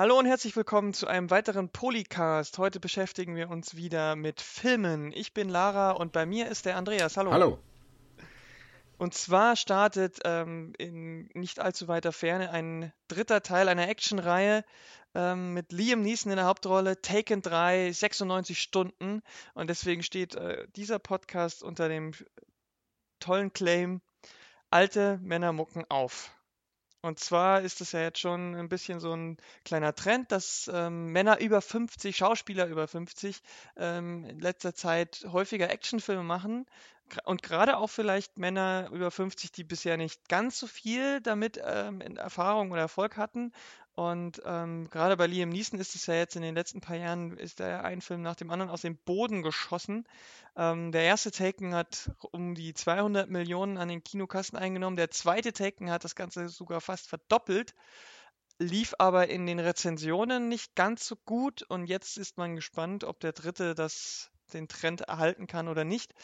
Hallo und herzlich willkommen zu einem weiteren Polycast. Heute beschäftigen wir uns wieder mit Filmen. Ich bin Lara und bei mir ist der Andreas. Hallo. Hallo. Und zwar startet ähm, in nicht allzu weiter Ferne ein dritter Teil einer Actionreihe ähm, mit Liam Neeson in der Hauptrolle, Taken 3, 96 Stunden. Und deswegen steht äh, dieser Podcast unter dem tollen Claim Alte Männer mucken auf. Und zwar ist es ja jetzt schon ein bisschen so ein kleiner Trend, dass ähm, Männer über 50, Schauspieler über 50 ähm, in letzter Zeit häufiger Actionfilme machen. Und gerade auch vielleicht Männer über 50, die bisher nicht ganz so viel damit ähm, Erfahrung oder Erfolg hatten. Und ähm, gerade bei Liam Neeson ist es ja jetzt in den letzten paar Jahren, ist da ja ein Film nach dem anderen aus dem Boden geschossen. Ähm, der erste Taken hat um die 200 Millionen an den Kinokassen eingenommen. Der zweite Taken hat das Ganze sogar fast verdoppelt, lief aber in den Rezensionen nicht ganz so gut. Und jetzt ist man gespannt, ob der dritte das, den Trend erhalten kann oder nicht.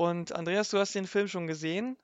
Und Andreas, du hast den Film schon gesehen.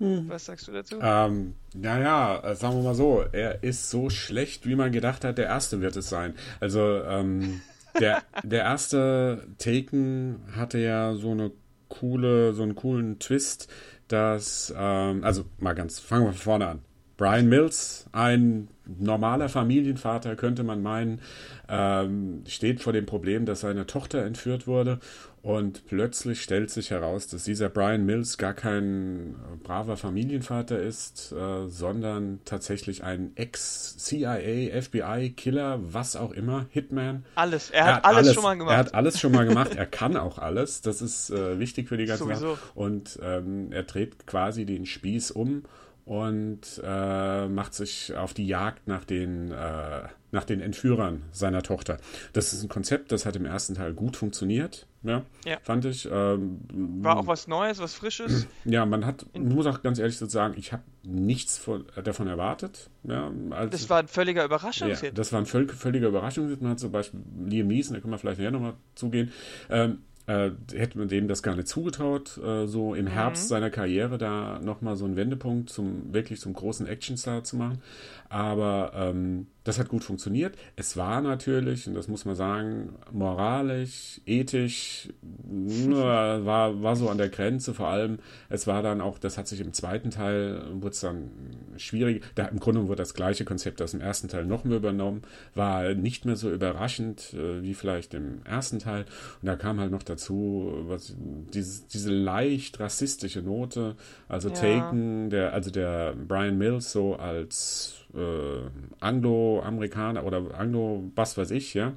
Was sagst du dazu? Ähm, naja, äh, sagen wir mal so, er ist so schlecht, wie man gedacht hat, der erste wird es sein. Also, ähm, der, der erste Taken hatte ja so eine coole, so einen coolen Twist, dass, ähm, also mal ganz, fangen wir von vorne an. Brian Mills, ein normaler Familienvater, könnte man meinen, ähm, steht vor dem Problem, dass seine Tochter entführt wurde. Und plötzlich stellt sich heraus, dass dieser Brian Mills gar kein braver Familienvater ist, äh, sondern tatsächlich ein Ex-CIA, FBI-Killer, was auch immer, Hitman. Alles. Er hat alles schon mal gemacht. Er hat alles schon mal gemacht. Er kann auch alles. Das ist äh, wichtig für die ganze Sowieso. Sache. Und ähm, er dreht quasi den Spieß um und äh, macht sich auf die Jagd nach den, äh, nach den Entführern seiner Tochter. Das ist ein Konzept, das hat im ersten Teil gut funktioniert, ja, Ja. fand ich. Ähm, War auch was Neues, was Frisches. ja, man hat, muss auch ganz ehrlich so sagen, ich habe nichts von, davon erwartet. Ja, Das war ein völliger ja, Überraschungshit. das war ein völ völliger Überraschung. Man hat zum Beispiel Liam Neeson, da können wir vielleicht nachher nochmal zugehen, ähm, äh, hätte man dem das gar nicht zugetraut, äh, so im Herbst seiner Karriere da nochmal so einen Wendepunkt zum wirklich zum großen Actionstar zu machen. Aber ähm, das hat gut funktioniert. Es war natürlich, und das muss man sagen, moralisch, ethisch, war, war so an der Grenze. Vor allem, es war dann auch, das hat sich im zweiten Teil, wurde es dann schwierig. Da, Im Grunde wurde das gleiche Konzept aus dem ersten Teil noch mehr übernommen, war nicht mehr so überraschend äh, wie vielleicht im ersten Teil. Und da kam halt noch dazu, was, dieses, diese leicht rassistische Note, also Ja. Taken, der, also der Brian Mills so als äh, Anglo-Amerikaner oder Anglo, was weiß ich, ja,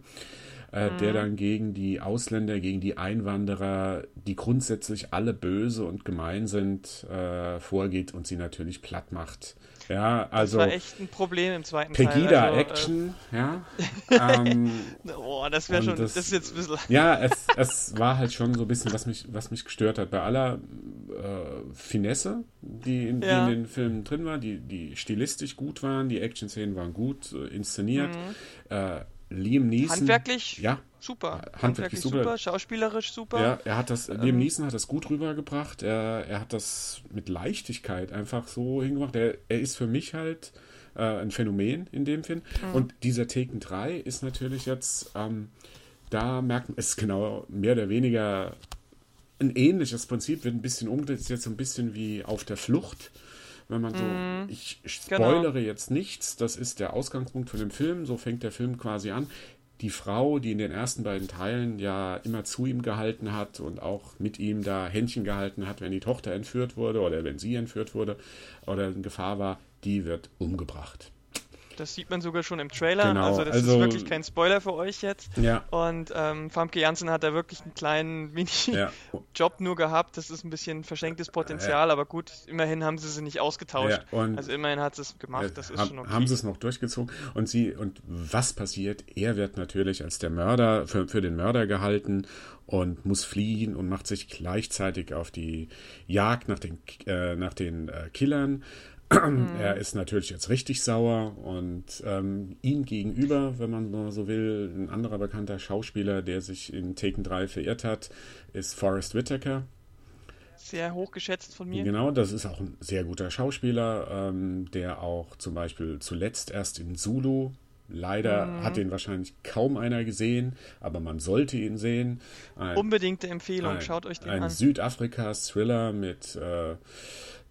äh, der dann gegen die Ausländer, gegen die Einwanderer, die grundsätzlich alle böse und gemein sind, äh, vorgeht und sie natürlich platt macht. Ja, also das war echt ein Problem im zweiten Teil. Pegida Also, Action, ja. Ähm, Äh, oh, das wäre schon, das- das, ist jetzt ein bisschen. ja, es, es war halt schon so ein bisschen, was mich, was mich gestört hat. Bei aller äh, Finesse, die in, Ja. die in den Filmen drin war, die, die stilistisch gut waren, die Action-Szenen waren gut äh, inszeniert. Äh, Liam Neeson. Mhm. Handwerklich Ja, super. handwerklich Handwerklich super. super, schauspielerisch super. Ja, er hat das, Liam Neeson hat das gut rübergebracht. Er, er hat das mit Leichtigkeit einfach so hingemacht. Er, er ist für mich halt äh, ein Phänomen in dem Film. Und dieser Taken 3 ist natürlich jetzt, ähm, da merkt man, es ist genau mehr oder weniger ein ähnliches Prinzip, wird ein bisschen umgesetzt, jetzt so ein bisschen wie auf der Flucht. Wenn man so, ich spoilere jetzt nichts, das ist der Ausgangspunkt von dem Film, so fängt der Film quasi an. Die Frau, die in den ersten beiden Teilen ja immer zu ihm gehalten hat und auch mit ihm da Händchen gehalten hat, wenn die Tochter entführt wurde oder wenn sie entführt wurde oder in Gefahr war, die wird umgebracht. Das sieht man sogar schon im Trailer. Genau, also das also- ist wirklich kein Spoiler für euch jetzt. Ja. Und ähm, Famke Janssen hat da wirklich einen kleinen Mini-Job Ja. nur gehabt. Das ist ein bisschen verschenktes Potenzial, aber gut, immerhin haben sie sie nicht ausgetauscht. Ja, also immerhin hat sie es gemacht. Das ist haben, schon okay. haben sie es noch durchgezogen und sie und was passiert? Er wird natürlich als der Mörder für, für den Mörder gehalten und muss fliehen und macht sich gleichzeitig auf die Jagd nach den äh, nach den äh, Killern. Mhm. Er ist natürlich jetzt richtig sauer und ähm, ihm gegenüber, wenn man so will, ein anderer bekannter Schauspieler, der sich in Taken 3 verirrt hat, ist Forrest Whitaker. Sehr hoch geschätzt von mir. Genau, das ist auch ein sehr guter Schauspieler, ähm, der auch zum Beispiel zuletzt erst in Zulu Leider mhm. hat den wahrscheinlich kaum einer gesehen, aber man sollte ihn sehen. Ein, Unbedingte Empfehlung, ein, schaut euch den ein an. Ein Südafrika-Thriller mit äh,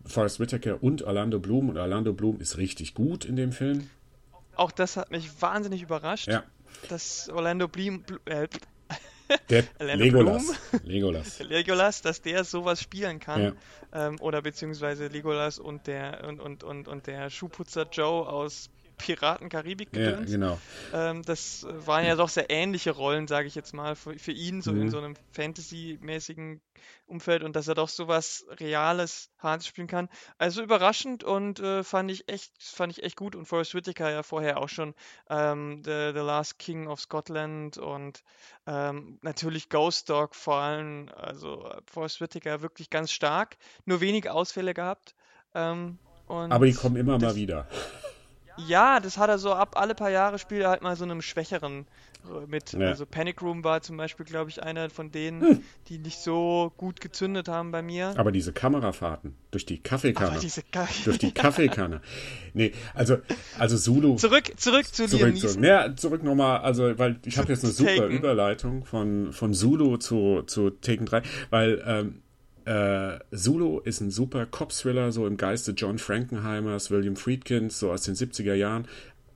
Forrest Whitaker und Orlando Bloom. Und Orlando Bloom ist richtig gut in dem Film. Auch das hat mich wahnsinnig überrascht, ja. dass Orlando Bloom, äh, der Legolas. Legolas. Legolas, dass der sowas spielen kann. Ja. Ähm, oder beziehungsweise Legolas und der und, und, und, und der Schuhputzer Joe aus Piraten Karibik gedöns. Ja, genau. Ähm, das waren ja doch sehr ähnliche Rollen, sage ich jetzt mal, für, für ihn, so mhm. in so einem Fantasy-mäßigen Umfeld und dass er doch sowas Reales, Hartes spielen kann. Also überraschend und äh, fand ich echt, fand ich echt gut. Und Forrest Whitaker ja vorher auch schon ähm, the, the Last King of Scotland und ähm, natürlich Ghost Dog vor allem. Also Forrest Whitaker wirklich ganz stark, nur wenig Ausfälle gehabt. Ähm, Aber die kommen immer mal wieder. Ja, das hat er so ab alle paar Jahre spielt er halt mal so einem schwächeren mit. Ja. Also Panic Room war zum Beispiel, glaube ich, einer von denen, hm. die nicht so gut gezündet haben bei mir. Aber diese Kamerafahrten durch die Kaffeekanne. Diese Ka durch die Kaffeekanne. Nee, also, also Zulu. Zurück, zurück zu zurück, Liam zurück. Ja, zurück nochmal, also, weil ich habe jetzt eine super Taken. Überleitung von, von Zulu zu, zu Taken 3, weil ähm, äh, Zulu ist ein super Cop-Thriller, so im Geiste John Frankenheimers, William Friedkins, so aus den 70er Jahren.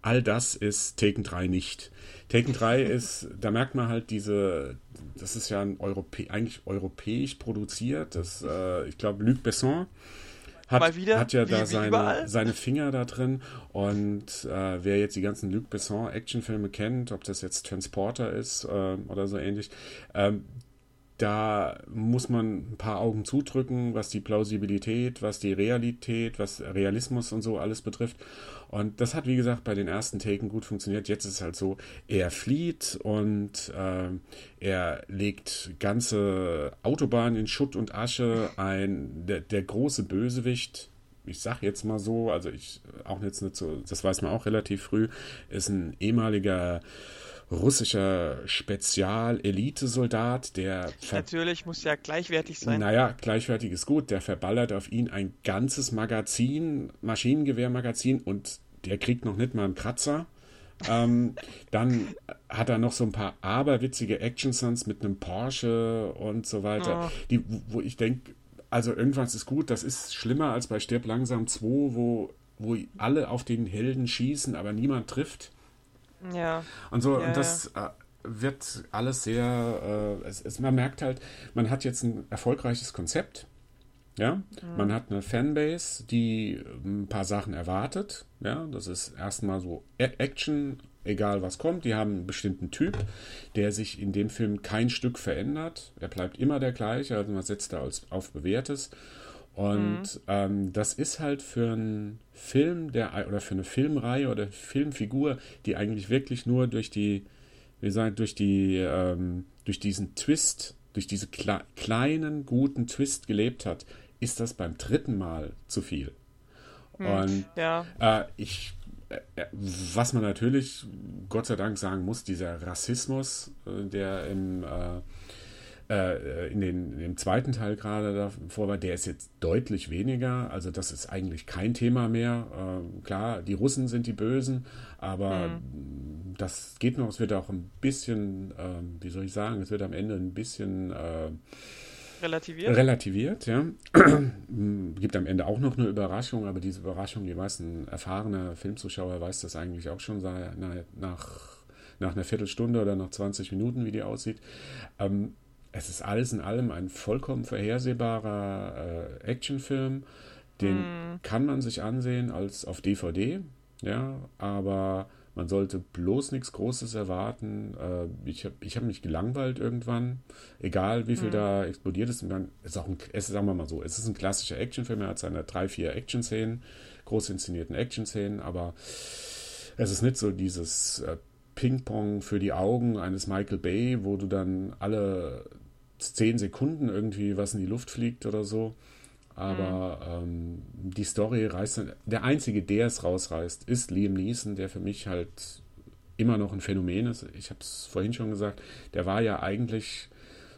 All das ist Taken 3 nicht. Taken 3 ist, da merkt man halt diese, das ist ja ein Europä eigentlich europäisch produziert. Das, äh, ich glaube, Luc Besson hat, wieder, hat ja wie, da seine, seine Finger da drin. Und äh, wer jetzt die ganzen Luc Besson Actionfilme kennt, ob das jetzt Transporter ist äh, oder so ähnlich, ähm, da muss man ein paar Augen zudrücken, was die Plausibilität, was die Realität, was Realismus und so alles betrifft. Und das hat, wie gesagt, bei den ersten Taken gut funktioniert. Jetzt ist es halt so, er flieht und äh, er legt ganze Autobahnen in Schutt und Asche. Ein, der, der große Bösewicht, ich sag jetzt mal so, also ich auch jetzt nicht so, das weiß man auch relativ früh, ist ein ehemaliger russischer Spezial-Elite-Soldat, der. Natürlich muss ja gleichwertig sein. Naja, gleichwertig ist gut. Der verballert auf ihn ein ganzes Magazin, Maschinengewehrmagazin und der kriegt noch nicht mal einen Kratzer. ähm, dann hat er noch so ein paar aberwitzige Action-Sons mit einem Porsche und so weiter, oh. die, wo ich denke, also irgendwas ist gut, das ist schlimmer als bei Stirb langsam 2, wo, wo alle auf den Helden schießen, aber niemand trifft. Ja. Und so, ja, und das äh, wird alles sehr, äh, es, es, man merkt halt, man hat jetzt ein erfolgreiches Konzept. Ja, mhm. man hat eine Fanbase, die ein paar Sachen erwartet. Ja, das ist erstmal so Action, egal was kommt. Die haben einen bestimmten Typ, der sich in dem Film kein Stück verändert. Er bleibt immer der gleiche, also man setzt da auf Bewährtes. Und mhm. ähm, das ist halt für einen Film, der oder für eine Filmreihe oder Filmfigur, die eigentlich wirklich nur durch die, wie gesagt, durch die, ähm, durch diesen Twist, durch diese kle kleinen, guten Twist gelebt hat, ist das beim dritten Mal zu viel. Mhm. Und ja. äh, ich äh, was man natürlich Gott sei Dank sagen muss, dieser Rassismus, äh, der im äh, äh, in, den, in dem zweiten Teil gerade davor war, der ist jetzt deutlich weniger. Also das ist eigentlich kein Thema mehr. Äh, klar, die Russen sind die Bösen, aber mhm. das geht noch. Es wird auch ein bisschen, äh, wie soll ich sagen, es wird am Ende ein bisschen äh, relativiert. Relativiert, ja. Gibt am Ende auch noch eine Überraschung, aber diese Überraschung, die meisten erfahrene Filmzuschauer weiß das eigentlich auch schon nach, nach einer Viertelstunde oder nach 20 Minuten, wie die aussieht. Ähm, es ist alles in allem ein vollkommen vorhersehbarer äh, Actionfilm. Den mm. kann man sich ansehen als auf DVD, ja, aber man sollte bloß nichts Großes erwarten. Äh, ich habe ich hab mich gelangweilt irgendwann, egal wie viel mm. da explodiert ist. Man, ist auch ein, es ist, sagen wir mal so, es ist ein klassischer Actionfilm, er hat seine drei, vier Action-Szenen, groß inszenierten Action-Szenen, aber es ist nicht so dieses äh, Ping-Pong für die Augen eines Michael Bay, wo du dann alle zehn Sekunden irgendwie was in die Luft fliegt oder so. Aber mhm. ähm, die Story reißt dann. Der einzige, der es rausreißt, ist Liam Neeson, der für mich halt immer noch ein Phänomen ist. Ich habe es vorhin schon gesagt, der war ja eigentlich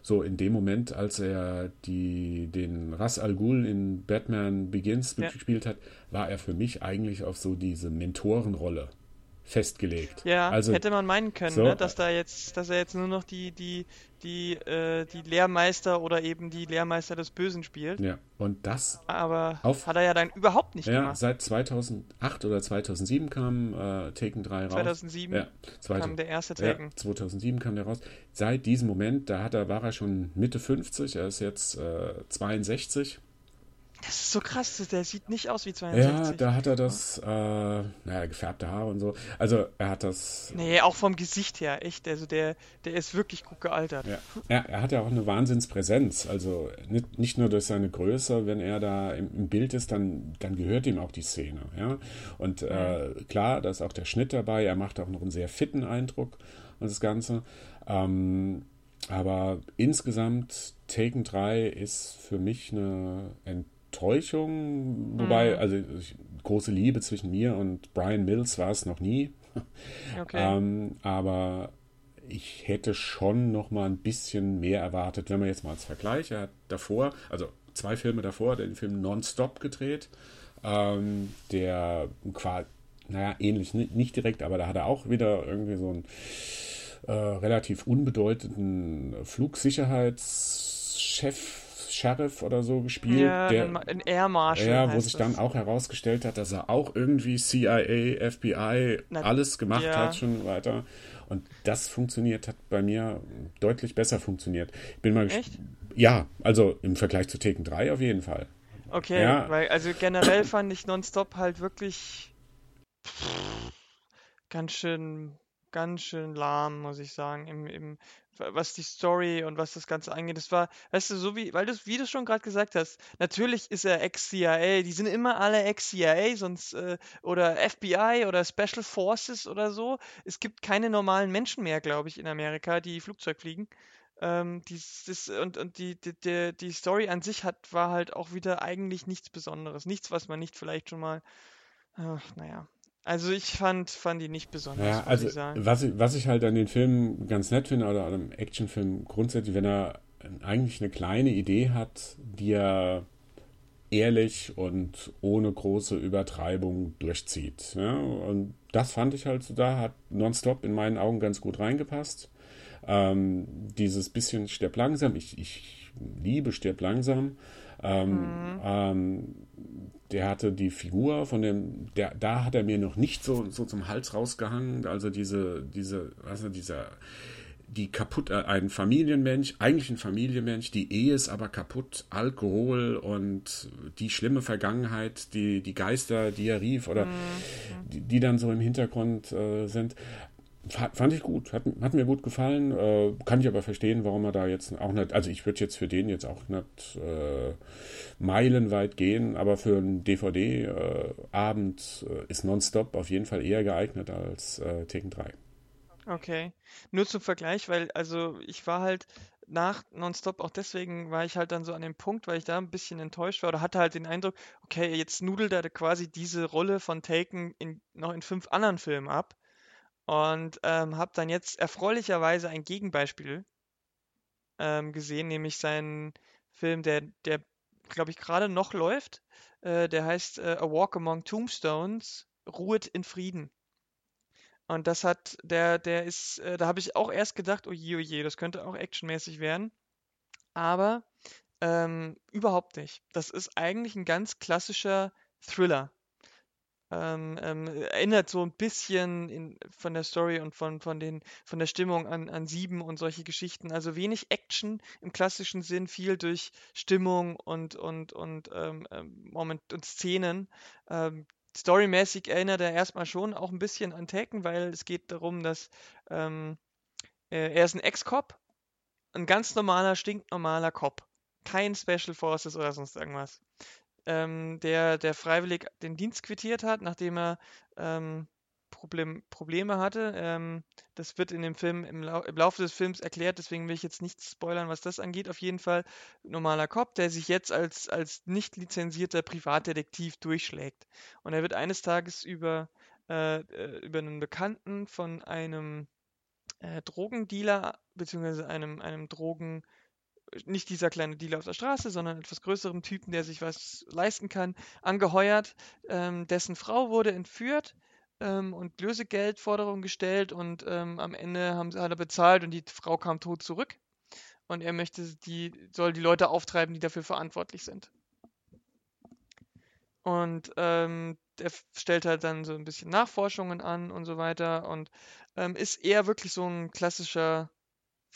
so in dem Moment, als er die, den Ras Al Ghul in Batman Begins ja. gespielt hat, war er für mich eigentlich auf so diese Mentorenrolle festgelegt. Ja, also, hätte man meinen können, so, ne? dass da jetzt, dass er jetzt nur noch die, die, die, äh, die Lehrmeister oder eben die Lehrmeister des Bösen spielt. Ja, und das aber auf, hat er ja dann überhaupt nicht ja, gemacht. Seit 2008 oder 2007 kam äh, Taken 3 raus. 2007 ja, kam der erste Taken. Ja, 2007 kam der raus. Seit diesem Moment, da hat er, war er schon Mitte 50, er ist jetzt äh, 62 das ist so krass, der sieht nicht aus wie 62. Ja, da hat er das, äh, naja, gefärbte Haare und so. Also er hat das. Nee, auch vom Gesicht her, echt. Also der, der ist wirklich gut gealtert. Ja. ja er hat ja auch eine Wahnsinnspräsenz. Also nicht, nicht nur durch seine Größe, wenn er da im, im Bild ist, dann, dann gehört ihm auch die Szene. Ja? Und äh, klar, da ist auch der Schnitt dabei. Er macht auch noch einen sehr fitten Eindruck und das Ganze. Ähm, aber insgesamt Taken 3 ist für mich eine Enttäuschung Enttäuschung, wobei, mhm. also große Liebe zwischen mir und Brian Mills war es noch nie. Okay. ähm, aber ich hätte schon noch mal ein bisschen mehr erwartet, wenn man jetzt mal als Vergleich, er hat davor, also zwei Filme davor, den Film Nonstop gedreht, ähm, der quasi, naja, ähnlich, nicht direkt, aber da hat er auch wieder irgendwie so einen äh, relativ unbedeutenden Flugsicherheitschef Sheriff oder so gespielt. Ja, der, ein Air Marshal. Ja, wo sich dann auch herausgestellt hat, dass er auch irgendwie CIA, FBI, Na, alles gemacht ja. hat schon weiter. Und das funktioniert, hat bei mir deutlich besser funktioniert. Ich bin mal Echt? Ja, also im Vergleich zu Taken 3 auf jeden Fall. Okay, ja. weil also generell fand ich Nonstop halt wirklich ganz schön ganz schön lahm, muss ich sagen, im, im, was die Story und was das Ganze angeht. Das war, weißt du, so wie, weil du, wie du schon gerade gesagt hast, natürlich ist er Ex-CIA, die sind immer alle Ex-CIA, sonst, äh, oder FBI oder Special Forces oder so. Es gibt keine normalen Menschen mehr, glaube ich, in Amerika, die Flugzeug fliegen. Ähm, dieses, und und die, die, die, die Story an sich hat, war halt auch wieder eigentlich nichts Besonderes. Nichts, was man nicht vielleicht schon mal, ach, naja, also ich fand, fand die nicht besonders. Ja, also ich Was, ich, was ich halt an den Filmen ganz nett finde, oder an einem Actionfilm grundsätzlich, wenn er eigentlich eine kleine Idee hat, die er ehrlich und ohne große Übertreibung durchzieht. Ja? Und das fand ich halt so da, hat nonstop in meinen Augen ganz gut reingepasst. Ähm, dieses bisschen stirb langsam, ich, ich liebe stirb langsam. Ähm, mhm. ähm, der hatte die Figur von dem, der, da hat er mir noch nicht so, so zum Hals rausgehangen. Also diese, diese, also dieser, die kaputt, äh, ein Familienmensch, eigentlich ein Familienmensch, die Ehe ist aber kaputt, Alkohol und die schlimme Vergangenheit, die, die Geister, die er rief oder mhm. die, die dann so im Hintergrund äh, sind. Fand ich gut, hat, hat mir gut gefallen. Äh, kann ich aber verstehen, warum er da jetzt auch nicht, also ich würde jetzt für den jetzt auch nicht äh, meilenweit gehen, aber für einen DVD-Abend äh, ist Nonstop auf jeden Fall eher geeignet als äh, Tekken 3. Okay. Nur zum Vergleich, weil, also ich war halt nach Nonstop, auch deswegen war ich halt dann so an dem Punkt, weil ich da ein bisschen enttäuscht war oder hatte halt den Eindruck, okay, jetzt nudelt er quasi diese Rolle von Taken in, noch in fünf anderen Filmen ab und ähm, habe dann jetzt erfreulicherweise ein Gegenbeispiel ähm, gesehen, nämlich seinen Film, der, der glaube ich, gerade noch läuft. Äh, der heißt äh, A Walk Among Tombstones, ruhet in Frieden. Und das hat, der, der ist, äh, da habe ich auch erst gedacht, oh je, oh das könnte auch actionmäßig werden. Aber ähm, überhaupt nicht. Das ist eigentlich ein ganz klassischer Thriller. Ähm, ähm, erinnert so ein bisschen in, von der Story und von, von, den, von der Stimmung an, an Sieben und solche Geschichten. Also wenig Action im klassischen Sinn, viel durch Stimmung und, und, und ähm, ähm Moment und Szenen. Ähm, storymäßig erinnert er erstmal schon auch ein bisschen an Taken, weil es geht darum, dass ähm, äh, er ist ein Ex-Cop, ein ganz normaler, stinknormaler Cop. Kein Special Forces oder sonst irgendwas ähm, der, der freiwillig den Dienst quittiert hat, nachdem er ähm, Problem, Probleme hatte. Ähm, das wird in dem Film im, Lau im, Laufe des Films erklärt, deswegen will ich jetzt nichts spoilern, was das angeht. Auf jeden Fall normaler Cop, der sich jetzt als, als nicht lizenzierter Privatdetektiv durchschlägt. Und er wird eines Tages über, äh, äh über einen Bekannten von einem äh, Drogendealer beziehungsweise einem, einem Drogen nicht dieser kleine Dealer auf der Straße, sondern etwas größerem Typen, der sich was leisten kann, angeheuert. Ähm, dessen Frau wurde entführt ähm, und Lösegeldforderungen gestellt und ähm, am Ende haben, hat er bezahlt und die Frau kam tot zurück. Und er möchte die, soll die Leute auftreiben, die dafür verantwortlich sind. Und ähm, er stellt halt dann so ein bisschen Nachforschungen an und so weiter und ähm, ist eher wirklich so ein klassischer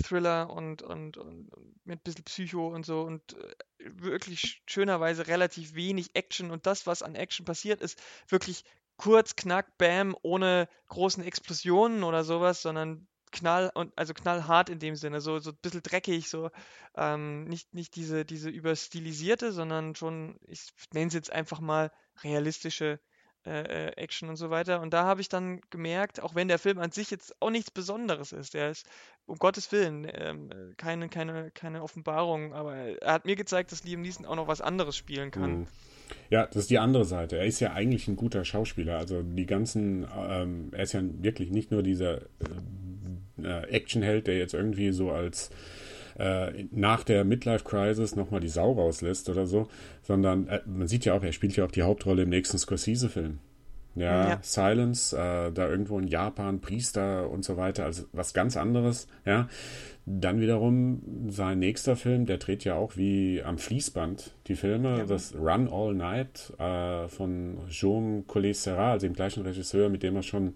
Thriller und, und, und mit ein bisschen Psycho und so und äh, wirklich schönerweise relativ wenig Action. Und das, was an Action passiert, ist wirklich kurz, knack, bam, ohne großen Explosionen oder sowas, sondern knall und also knallhart in dem Sinne, so, so ein bisschen dreckig, so ähm, nicht, nicht diese, diese überstilisierte, sondern schon, ich nenne es jetzt einfach mal realistische äh, äh, Action und so weiter. Und da habe ich dann gemerkt, auch wenn der Film an sich jetzt auch nichts Besonderes ist, der ist um Gottes Willen ähm, keine, keine, keine Offenbarung, aber er hat mir gezeigt, dass Liam Neeson auch noch was anderes spielen kann. Mhm. Ja, das ist die andere Seite. Er ist ja eigentlich ein guter Schauspieler. Also die ganzen, ähm, er ist ja wirklich nicht nur dieser äh, Actionheld, der jetzt irgendwie so als äh, nach der Midlife Crisis nochmal die Sau rauslässt oder so, sondern äh, man sieht ja auch, er spielt ja auch die Hauptrolle im nächsten Scorsese-Film. Ja, ja, Silence, äh, da irgendwo in Japan, Priester und so weiter, also was ganz anderes, ja. Dann wiederum sein nächster Film, der dreht ja auch wie am Fließband die Filme, ja. das Run All Night äh, von Jean Collet Serra, also dem gleichen Regisseur, mit dem er schon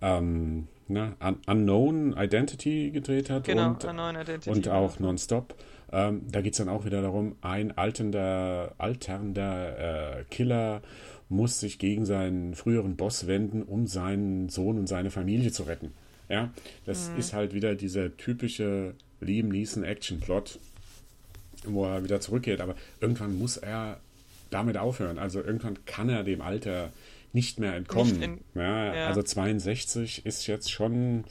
ähm, na, Un Unknown Identity gedreht hat genau, und, Identity, und auch Nonstop. Ähm, da geht es dann auch wieder darum, ein alternder, alternder äh, Killer muss sich gegen seinen früheren Boss wenden, um seinen Sohn und seine Familie zu retten. Ja, das mhm. ist halt wieder dieser typische Liam Neeson Action Plot, wo er wieder zurückgeht. Aber irgendwann muss er damit aufhören. Also irgendwann kann er dem Alter nicht mehr entkommen. Nicht in, ja, ja. Also 62 ist jetzt schon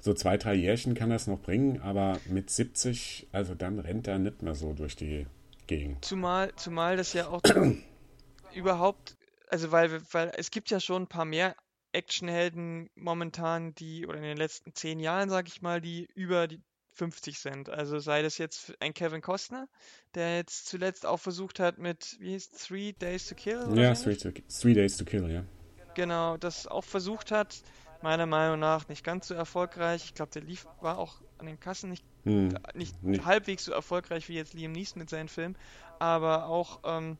so zwei, drei Jährchen kann das noch bringen, aber mit 70, also dann rennt er nicht mehr so durch die Gegend. Zumal, zumal das ja auch überhaupt, also weil, weil es gibt ja schon ein paar mehr Actionhelden momentan, die, oder in den letzten zehn Jahren, sag ich mal, die über die 50 sind. Also sei das jetzt ein Kevin Costner, der jetzt zuletzt auch versucht hat mit, wie hieß Three Days to Kill? Ja, three, to, three Days to Kill, ja. Genau, das auch versucht hat, meiner Meinung nach nicht ganz so erfolgreich. Ich glaube, der lief, war auch an den Kassen nicht, hm. nicht nee. halbwegs so erfolgreich wie jetzt Liam Neeson mit seinen Filmen, aber auch, ähm,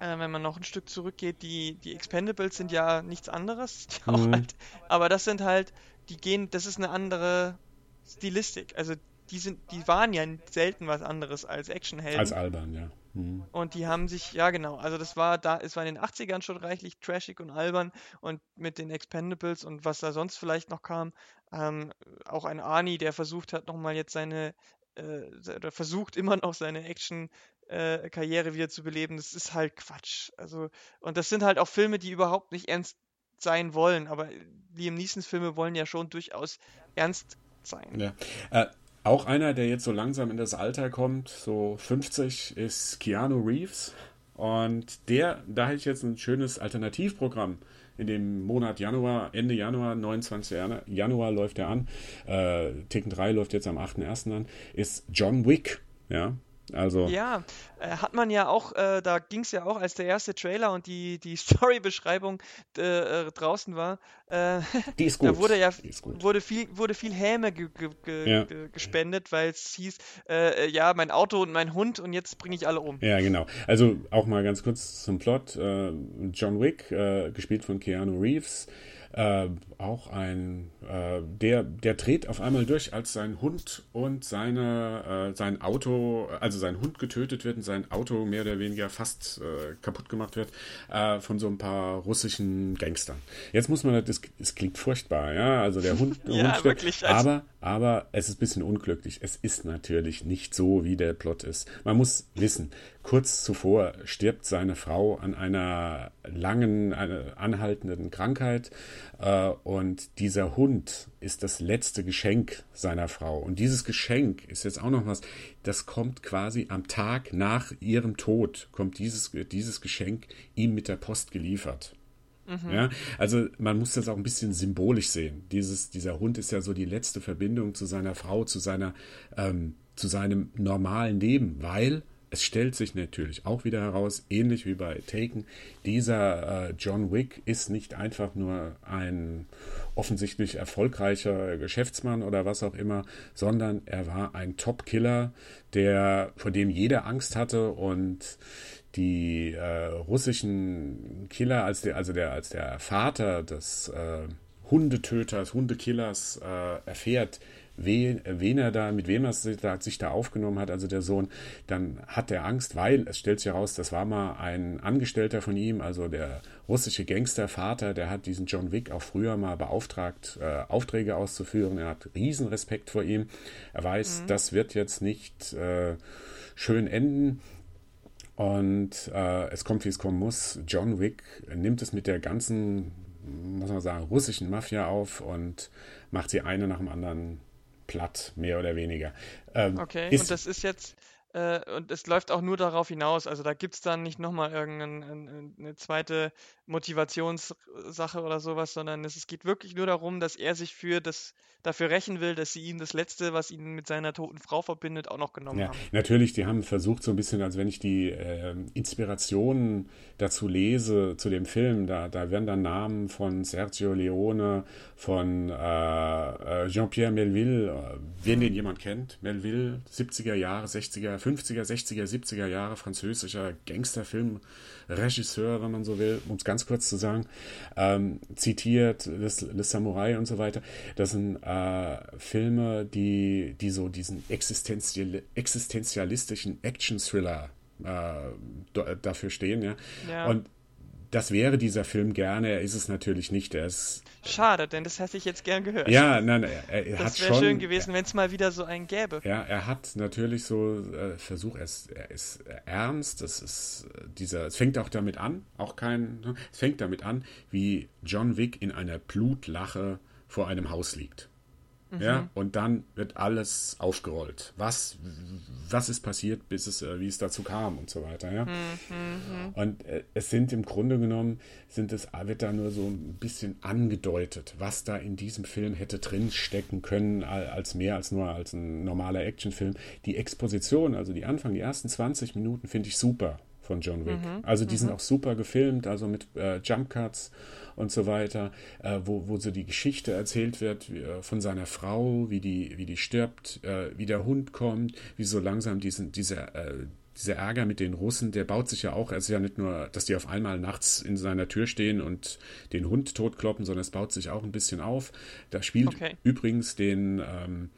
äh, wenn man noch ein Stück zurückgeht, die, die Expendables sind ja nichts anderes. Hm. Halt, aber das sind halt, die gehen, das ist eine andere Stilistik. Also die sind, die waren ja selten was anderes als Actionhelden. Als albern, ja. Mhm. Und die haben sich, ja genau, also das war da, es war in den 80ern schon reichlich trashig und albern und mit den Expendables und was da sonst vielleicht noch kam, ähm, auch ein Arnie, der versucht hat, nochmal jetzt seine, äh, oder versucht immer noch seine Action äh, Karriere wieder zu beleben, das ist halt Quatsch. Also, und das sind halt auch Filme, die überhaupt nicht ernst sein wollen, aber Liam Neesons Filme wollen ja schon durchaus ernst sein. Ja. Äh, auch einer, der jetzt so langsam in das Alter kommt, so 50, ist Keanu Reeves. Und der, da hätte ich jetzt ein schönes Alternativprogramm. In dem Monat Januar, Ende Januar, 29. Januar läuft er an. Äh, Ticken 3 läuft jetzt am 8.1. an. Ist John Wick. Ja, also. Ja, äh, hat man ja auch, äh, da ging es ja auch, als der erste Trailer und die, die Story-Beschreibung äh, äh draußen war. Äh, die ist gut. Da wurde ja Wurde viel, wurde viel Häme ge ge ja. gespendet, weil es hieß, äh, ja, mein Auto und mein Hund und jetzt bringe ich alle um. Ja, genau. Also auch mal ganz kurz zum Plot. John Wick, gespielt von Keanu Reeves, auch ein, äh, der, der dreht auf einmal durch, als sein Hund und seine, äh, sein Auto, also sein Hund getötet wird und sein Auto mehr oder weniger fast äh, kaputt gemacht wird äh, von so ein paar russischen Gangstern. Jetzt muss man, das, es klingt furchtbar, ja, also der Hund, der ja, Hund wirklich, also aber, aber es ist ein bisschen unglücklich. Es ist natürlich nicht so, wie der Plot ist. Man muss wissen, kurz zuvor stirbt seine Frau an einer langen, anhaltenden Krankheit äh, und dieser Hund ist das letzte Geschenk seiner Frau. Und dieses Geschenk ist jetzt auch noch was, das kommt quasi am Tag nach ihrem Tod, kommt dieses, dieses Geschenk ihm mit der Post geliefert. Mhm. Ja, also man muss das auch ein bisschen symbolisch sehen. Dieses, dieser Hund ist ja so die letzte Verbindung zu seiner Frau, zu seiner, ähm, zu seinem normalen Leben, weil es stellt sich natürlich auch wieder heraus, ähnlich wie bei Taken, dieser äh, John Wick ist nicht einfach nur ein offensichtlich erfolgreicher Geschäftsmann oder was auch immer, sondern er war ein Top-Killer, der, vor dem jeder Angst hatte und die äh, russischen Killer, als der, also der, als der Vater des äh, Hundetöters, Hundekillers äh, erfährt, wen, wen er da, mit wem er sich da, aufgenommen hat, also der Sohn, dann hat er Angst, weil es stellt sich heraus, das war mal ein Angestellter von ihm, also der russische Gangstervater, der hat diesen John Wick auch früher mal beauftragt, äh, Aufträge auszuführen. Er hat Riesenrespekt vor ihm. Er weiß, mhm. das wird jetzt nicht äh, schön enden. Und äh, es kommt, wie es kommen muss. John Wick nimmt es mit der ganzen, muss man sagen, russischen Mafia auf und macht sie eine nach dem anderen platt, mehr oder weniger. Ähm, okay, und das ist jetzt, äh, und es läuft auch nur darauf hinaus, also da gibt es dann nicht nochmal irgendeine zweite Motivationssache oder sowas, sondern es, es, geht wirklich nur darum, dass er sich für das dafür rächen will, dass sie ihm das Letzte, was ihn mit seiner toten Frau verbindet, auch noch genommen ja, haben. Natürlich, die haben versucht so ein bisschen, als wenn ich die äh, Inspirationen dazu lese, zu dem Film, da, da werden dann Namen von Sergio Leone, von äh, äh Jean-Pierre Melville, äh, wen den jemand kennt, Melville, 70er Jahre, 60er, 50er, 60er, 70er Jahre, französischer Gangsterfilm. Regisseur, wenn man so will, um es ganz kurz zu sagen, ähm, zitiert, Les Samurai und so weiter. Das sind äh, Filme, die, die so diesen existenzial, existenzialistischen Action-Thriller äh, dafür stehen, ja. ja. Und das wäre dieser Film gerne, er ist es natürlich nicht. Er ist Schade, denn das hätte ich jetzt gern gehört. Ja, nein, er, er das hat schon. Das wäre schön gewesen, wenn es mal wieder so einen gäbe. Ja, er hat natürlich so äh, Versuch, er ist, er ist ernst, das ist äh, dieser, es fängt auch damit an, auch kein, ne, es fängt damit an, wie John Wick in einer Blutlache vor einem Haus liegt. Mhm. Ja, und dann wird alles aufgerollt. Was, was ist passiert, bis es, äh, wie es dazu kam und so weiter. Ja? Mhm. mhm. Und äh, es sind im Grunde genommen, sind es, wird da nur so ein bisschen angedeutet, was da in diesem Film hätte drinstecken können, als mehr als nur als ein normaler Actionfilm. Die Exposition, also die Anfang, die ersten 20 Minuten finde ich super von John Wick. Mhm. Also die sind mhm. auch super gefilmt, also mit äh, Jump Cuts und so weiter, äh, wo, wo so die Geschichte erzählt wird wie, äh, von seiner Frau, wie die, wie die stirbt, äh, wie der Hund kommt, wie so langsam diesen, dieser, äh, dieser Ärger mit den Russen, der baut sich ja auch, es ist ja nicht nur, dass die auf einmal nachts in seiner Tür stehen und den Hund totkloppen, sondern es baut sich auch ein bisschen auf. Da spielt okay. übrigens den, ähm,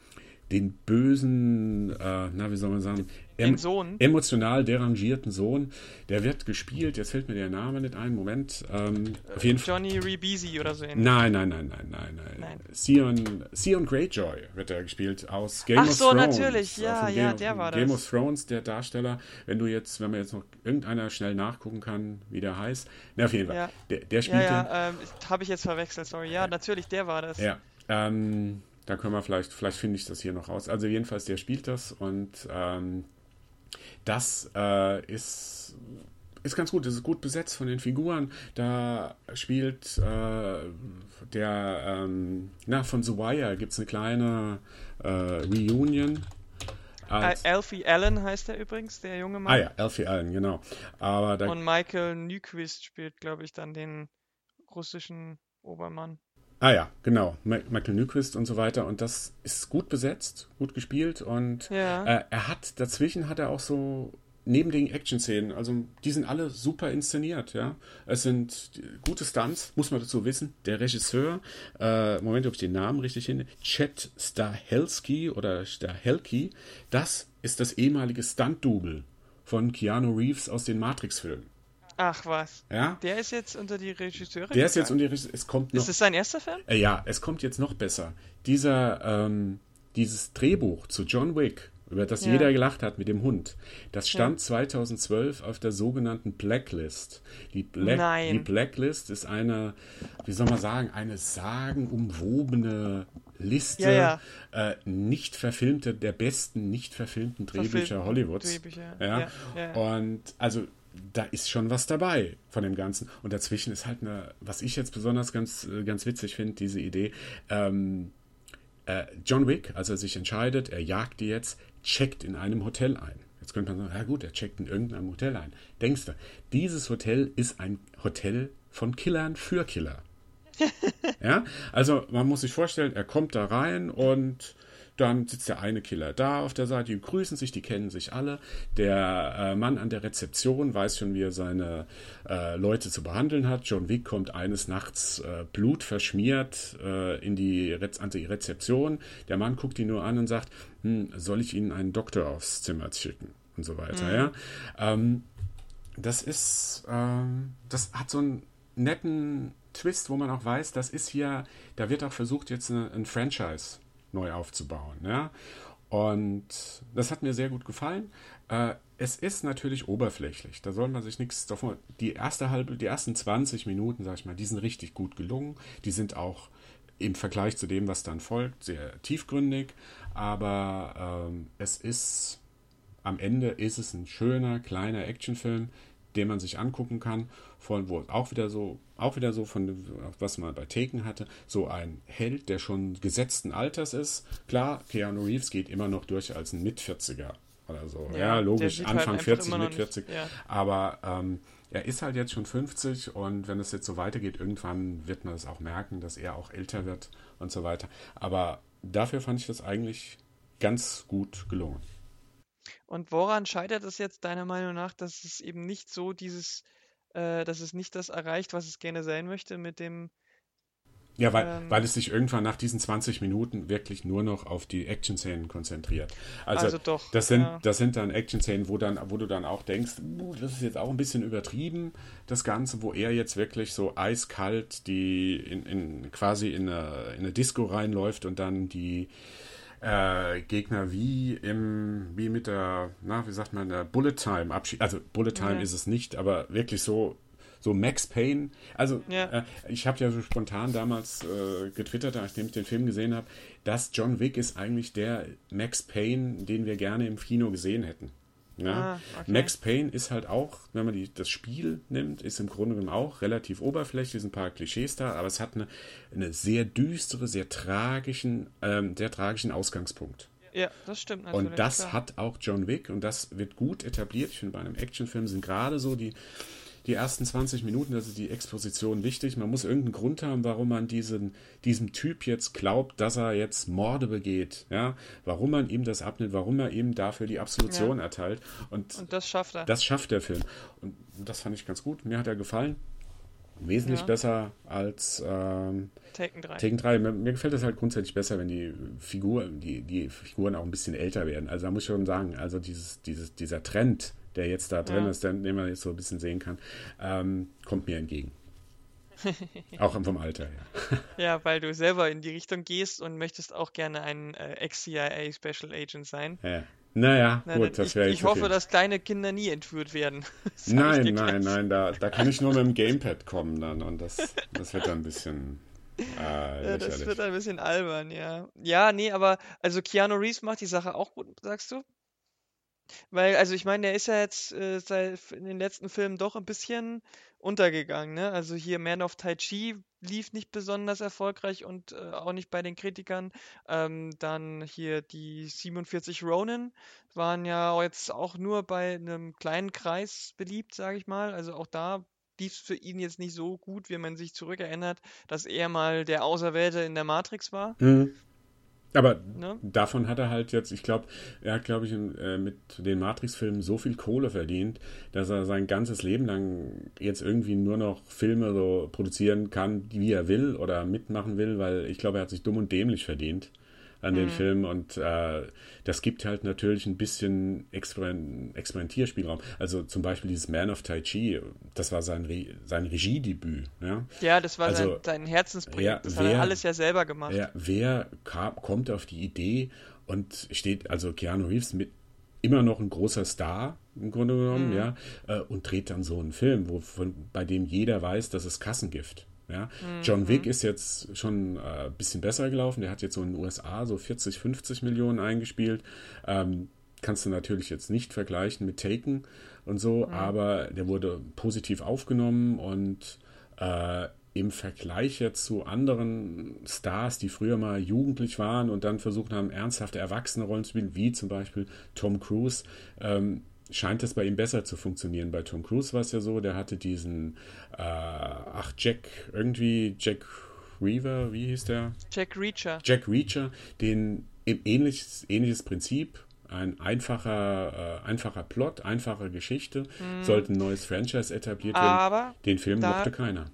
den bösen, äh, na, wie soll man sagen, em Sohn. emotional derangierten Sohn. Der wird gespielt, jetzt fällt mir der Name nicht ein, Moment. Ähm, auf jeden Johnny Ribisi oder so ähnlich. Nein, nein, nein, nein, nein, nein. nein. Sion, Sion Greyjoy wird er gespielt aus Game Ach of so, Thrones. Ach so, natürlich, ja, ja, Game, der war das. Game of Thrones, der Darsteller. Wenn du jetzt, wenn man jetzt noch irgendeiner schnell nachgucken kann, wie der heißt. Na, auf jeden Fall. Ja. Der, der spielt ja, ja, ähm, habe ich jetzt verwechselt, sorry. Ja, natürlich, der war das. Ja, ähm, da können wir vielleicht, vielleicht finde ich das hier noch raus. Also jedenfalls, der spielt das und ähm, das äh, ist, ist ganz gut. Das ist gut besetzt von den Figuren. Da spielt äh, der, ähm, na, von The Wire gibt es eine kleine äh, Reunion. Als, Alfie Allen heißt er übrigens, der junge Mann. Ah ja, Alfie Allen, genau. Aber Und Michael Nyquist spielt, glaube ich, dann den russischen Obermann. Ah ja, genau. Michael Nyquist und so weiter. Und das ist gut besetzt, gut gespielt. Und ja. äh, er hat, dazwischen hat er auch so neben den Action-Szenen, also die sind alle super inszeniert, ja. Es sind gute Stunts, muss man dazu wissen. Der Regisseur, äh, Moment, ob ich den Namen richtig finde, Chet Stahelski oder Stahelki, das ist das ehemalige Stunt-Double von Keanu Reeves aus den Matrix-Filmen. Ach was. Ja? Der ist jetzt unter die Regisseure. Der ist jetzt unter die Regisseure. Es kommt noch. Ist es sein erster Film? Äh, ja, es kommt jetzt noch besser. Dieser, ähm, dieses Drehbuch zu John Wick, über das ja. jeder gelacht hat mit dem Hund, das stand ja. 2012 auf der sogenannten Blacklist. Die, Black, Nein. die Blacklist ist eine, wie soll man sagen, eine sagenumwobene Liste ja, ja. Äh, nicht verfilmte, der besten nicht verfilmten Drehbücher Verfilm Hollywoods. Drehbücher. Ja. Und also da ist schon was dabei von dem Ganzen. Und dazwischen ist halt eine, was ich jetzt besonders ganz, äh, ganz witzig finde, diese Idee. Ähm, äh, John Wick, als er sich entscheidet, er jagt die jetzt, checkt in einem Hotel ein. Jetzt könnte man sagen, ja gut, er checkt in irgendeinem Hotel ein. Denkst du, dieses Hotel ist ein Hotel von Killern für Killer. ja, also man muss sich vorstellen, er kommt da rein und dann sitzt der eine Killer da auf der Seite, die grüßen sich, die kennen sich alle. Der äh, Mann an der Rezeption weiß schon, wie er seine äh, Leute zu behandeln hat. John Wick kommt eines Nachts äh, blutverschmiert äh, in die Re an die Rezeption. Der Mann guckt ihn nur an und sagt, hm, soll ich Ihnen einen Doktor aufs Zimmer schicken? Und so weiter. Mhm. Ja? Ähm, das ist, ähm, das hat so einen netten Twist, wo man auch weiß, das ist hier, da wird auch versucht, jetzt eine, ein Franchise neu aufzubauen. Ja? Und das hat mir sehr gut gefallen. Äh, es ist natürlich oberflächlich. Da soll man sich nichts davon. Die erste halbe, die ersten 20 Minuten, sag ich mal, die sind richtig gut gelungen. Die sind auch im Vergleich zu dem, was dann folgt, sehr tiefgründig. Aber ähm, es ist am Ende ist es ein schöner kleiner Actionfilm, den man sich angucken kann, von wo auch wieder so, auch wieder so von was man bei Taken hatte, so ein Held, der schon gesetzten Alters ist. Klar, Keanu Reeves geht immer noch durch als ein Mit-40er oder so. Ja, ja logisch, Anfang halt 40, mit 40. Ja. Aber ähm, er ist halt jetzt schon 50 und wenn es jetzt so weitergeht, irgendwann wird man es auch merken, dass er auch älter wird und so weiter. Aber dafür fand ich das eigentlich ganz gut gelungen. Und woran scheitert es jetzt deiner Meinung nach, dass es eben nicht so dieses, äh, dass es nicht das erreicht, was es gerne sein möchte mit dem. Ja, weil, ähm, weil es sich irgendwann nach diesen 20 Minuten wirklich nur noch auf die Action-Szenen konzentriert. Also, also doch, das sind, ja. das sind dann Action-Szenen, wo, wo du dann auch denkst, uh, das ist jetzt auch ein bisschen übertrieben, das Ganze, wo er jetzt wirklich so eiskalt die in, in quasi in eine, in eine Disco reinläuft und dann die äh, Gegner wie im, wie mit der, na, wie sagt man, der Bullet Time Abschied. Also Bullet Time ja. ist es nicht, aber wirklich so, so Max Payne. Also ja. äh, ich habe ja so spontan damals äh, getwittert, nachdem ich den Film gesehen habe, dass John Wick ist eigentlich der Max Payne, den wir gerne im Kino gesehen hätten. Ja? Ah, okay. Max Payne ist halt auch, wenn man die, das Spiel nimmt, ist im Grunde genommen auch relativ oberflächlich, sind ein paar Klischees da, aber es hat eine, eine sehr düstere, sehr tragischen, ähm, sehr tragischen Ausgangspunkt. Ja, das stimmt natürlich. Und das klar. hat auch John Wick und das wird gut etabliert. Ich finde, bei einem Actionfilm sind gerade so die die ersten 20 Minuten, das ist die Exposition wichtig. Man muss irgendeinen Grund haben, warum man diesen, diesem Typ jetzt glaubt, dass er jetzt Morde begeht. Ja? Warum man ihm das abnimmt, warum er ihm dafür die Absolution ja. erteilt. Und, Und das schafft er. Das schafft der Film. Und das fand ich ganz gut. Mir hat er gefallen. Wesentlich ja. besser als ähm, Taken 3. Taken 3. Mir, mir, gefällt es halt grundsätzlich besser, wenn die Figuren, die, die Figuren auch ein bisschen älter werden. Also da muss ich schon sagen, also dieses, dieses, dieser Trend, der jetzt da drin ja. ist, den, den, man jetzt so ein bisschen sehen kann, ähm, kommt mir entgegen. auch vom Alter her. ja, weil du selber in die Richtung gehst und möchtest auch gerne ein äh, Ex-CIA Special Agent sein. Ja. Naja, Na, gut, das wäre Ich, ich hoffe, dass kleine Kinder nie entführt werden. nein, nein, nein, da, da kann ich nur mit dem Gamepad kommen dann und das, das wird dann ein bisschen. Äh, ja, das wird ein bisschen albern, ja. Ja, nee, aber also Keanu Reeves macht die Sache auch gut, sagst du? Weil, also ich meine, der ist ja jetzt äh, seit in den letzten Filmen doch ein bisschen untergegangen, ne? Also hier Man of Tai Chi lief nicht besonders erfolgreich und äh, auch nicht bei den Kritikern. Ähm, dann hier die 47 Ronin waren ja jetzt auch nur bei einem kleinen Kreis beliebt, sage ich mal. Also auch da lief es für ihn jetzt nicht so gut, wie man sich zurückerinnert, dass er mal der Auserwählte in der Matrix war. Mhm. Aber ne? davon hat er halt jetzt, ich glaube, er hat, glaube ich, äh, mit den Matrix-Filmen so viel Kohle verdient, dass er sein ganzes Leben lang jetzt irgendwie nur noch Filme so produzieren kann, wie er will oder mitmachen will, weil ich glaube, er hat sich dumm und dämlich verdient an den mhm. Film und äh, das gibt halt natürlich ein bisschen Experiment Experimentierspielraum. Also zum Beispiel dieses Man of Tai Chi, das war sein, Re sein Regiedebüt. Ja, ja das war also, sein, sein Herzensprojekt. Ja, das wer, hat er alles ja selber gemacht. Ja, wer kam, kommt auf die Idee und steht, also Keanu Reeves mit immer noch ein großer Star im Grunde genommen, mhm. ja, äh, und dreht dann so einen Film, wo, von, bei dem jeder weiß, das ist Kassengift. Ja? Mhm. John Wick ist jetzt schon ein äh, bisschen besser gelaufen. Der hat jetzt so in den USA so 40, 50 Millionen eingespielt. Ähm, kannst du natürlich jetzt nicht vergleichen mit Taken und so, mhm. aber der wurde positiv aufgenommen und äh, im Vergleich jetzt zu anderen Stars, die früher mal jugendlich waren und dann versucht haben, ernsthafte erwachsene Rollen zu spielen, wie zum Beispiel Tom Cruise, ähm, scheint es bei ihm besser zu funktionieren. Bei Tom Cruise war es ja so, der hatte diesen, äh, ach, Jack, irgendwie Jack Reaver, wie hieß der? Jack Reacher. Jack Reacher, den ähnliches, ähnliches Prinzip, ein einfacher, äh, einfacher Plot, einfache Geschichte, mhm. sollte ein neues Franchise etabliert werden. Aber den Film mochte keiner.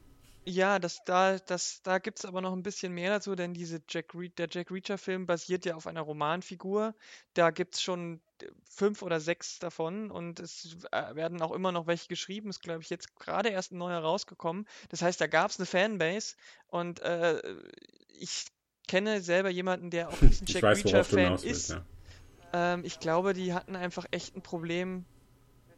Ja, das, da, das, da gibt es aber noch ein bisschen mehr dazu, denn diese Jack Reed, der Jack Reacher-Film basiert ja auf einer Romanfigur. Da gibt es schon fünf oder sechs davon und es äh, werden auch immer noch welche geschrieben. Ist, glaube ich, jetzt gerade erst ein neuer rausgekommen. Das heißt, da gab es eine Fanbase und äh, ich kenne selber jemanden, der auch ein bisschen Jack Reacher-Fan ist. Ja. Ähm, ich glaube, die hatten einfach echt ein Problem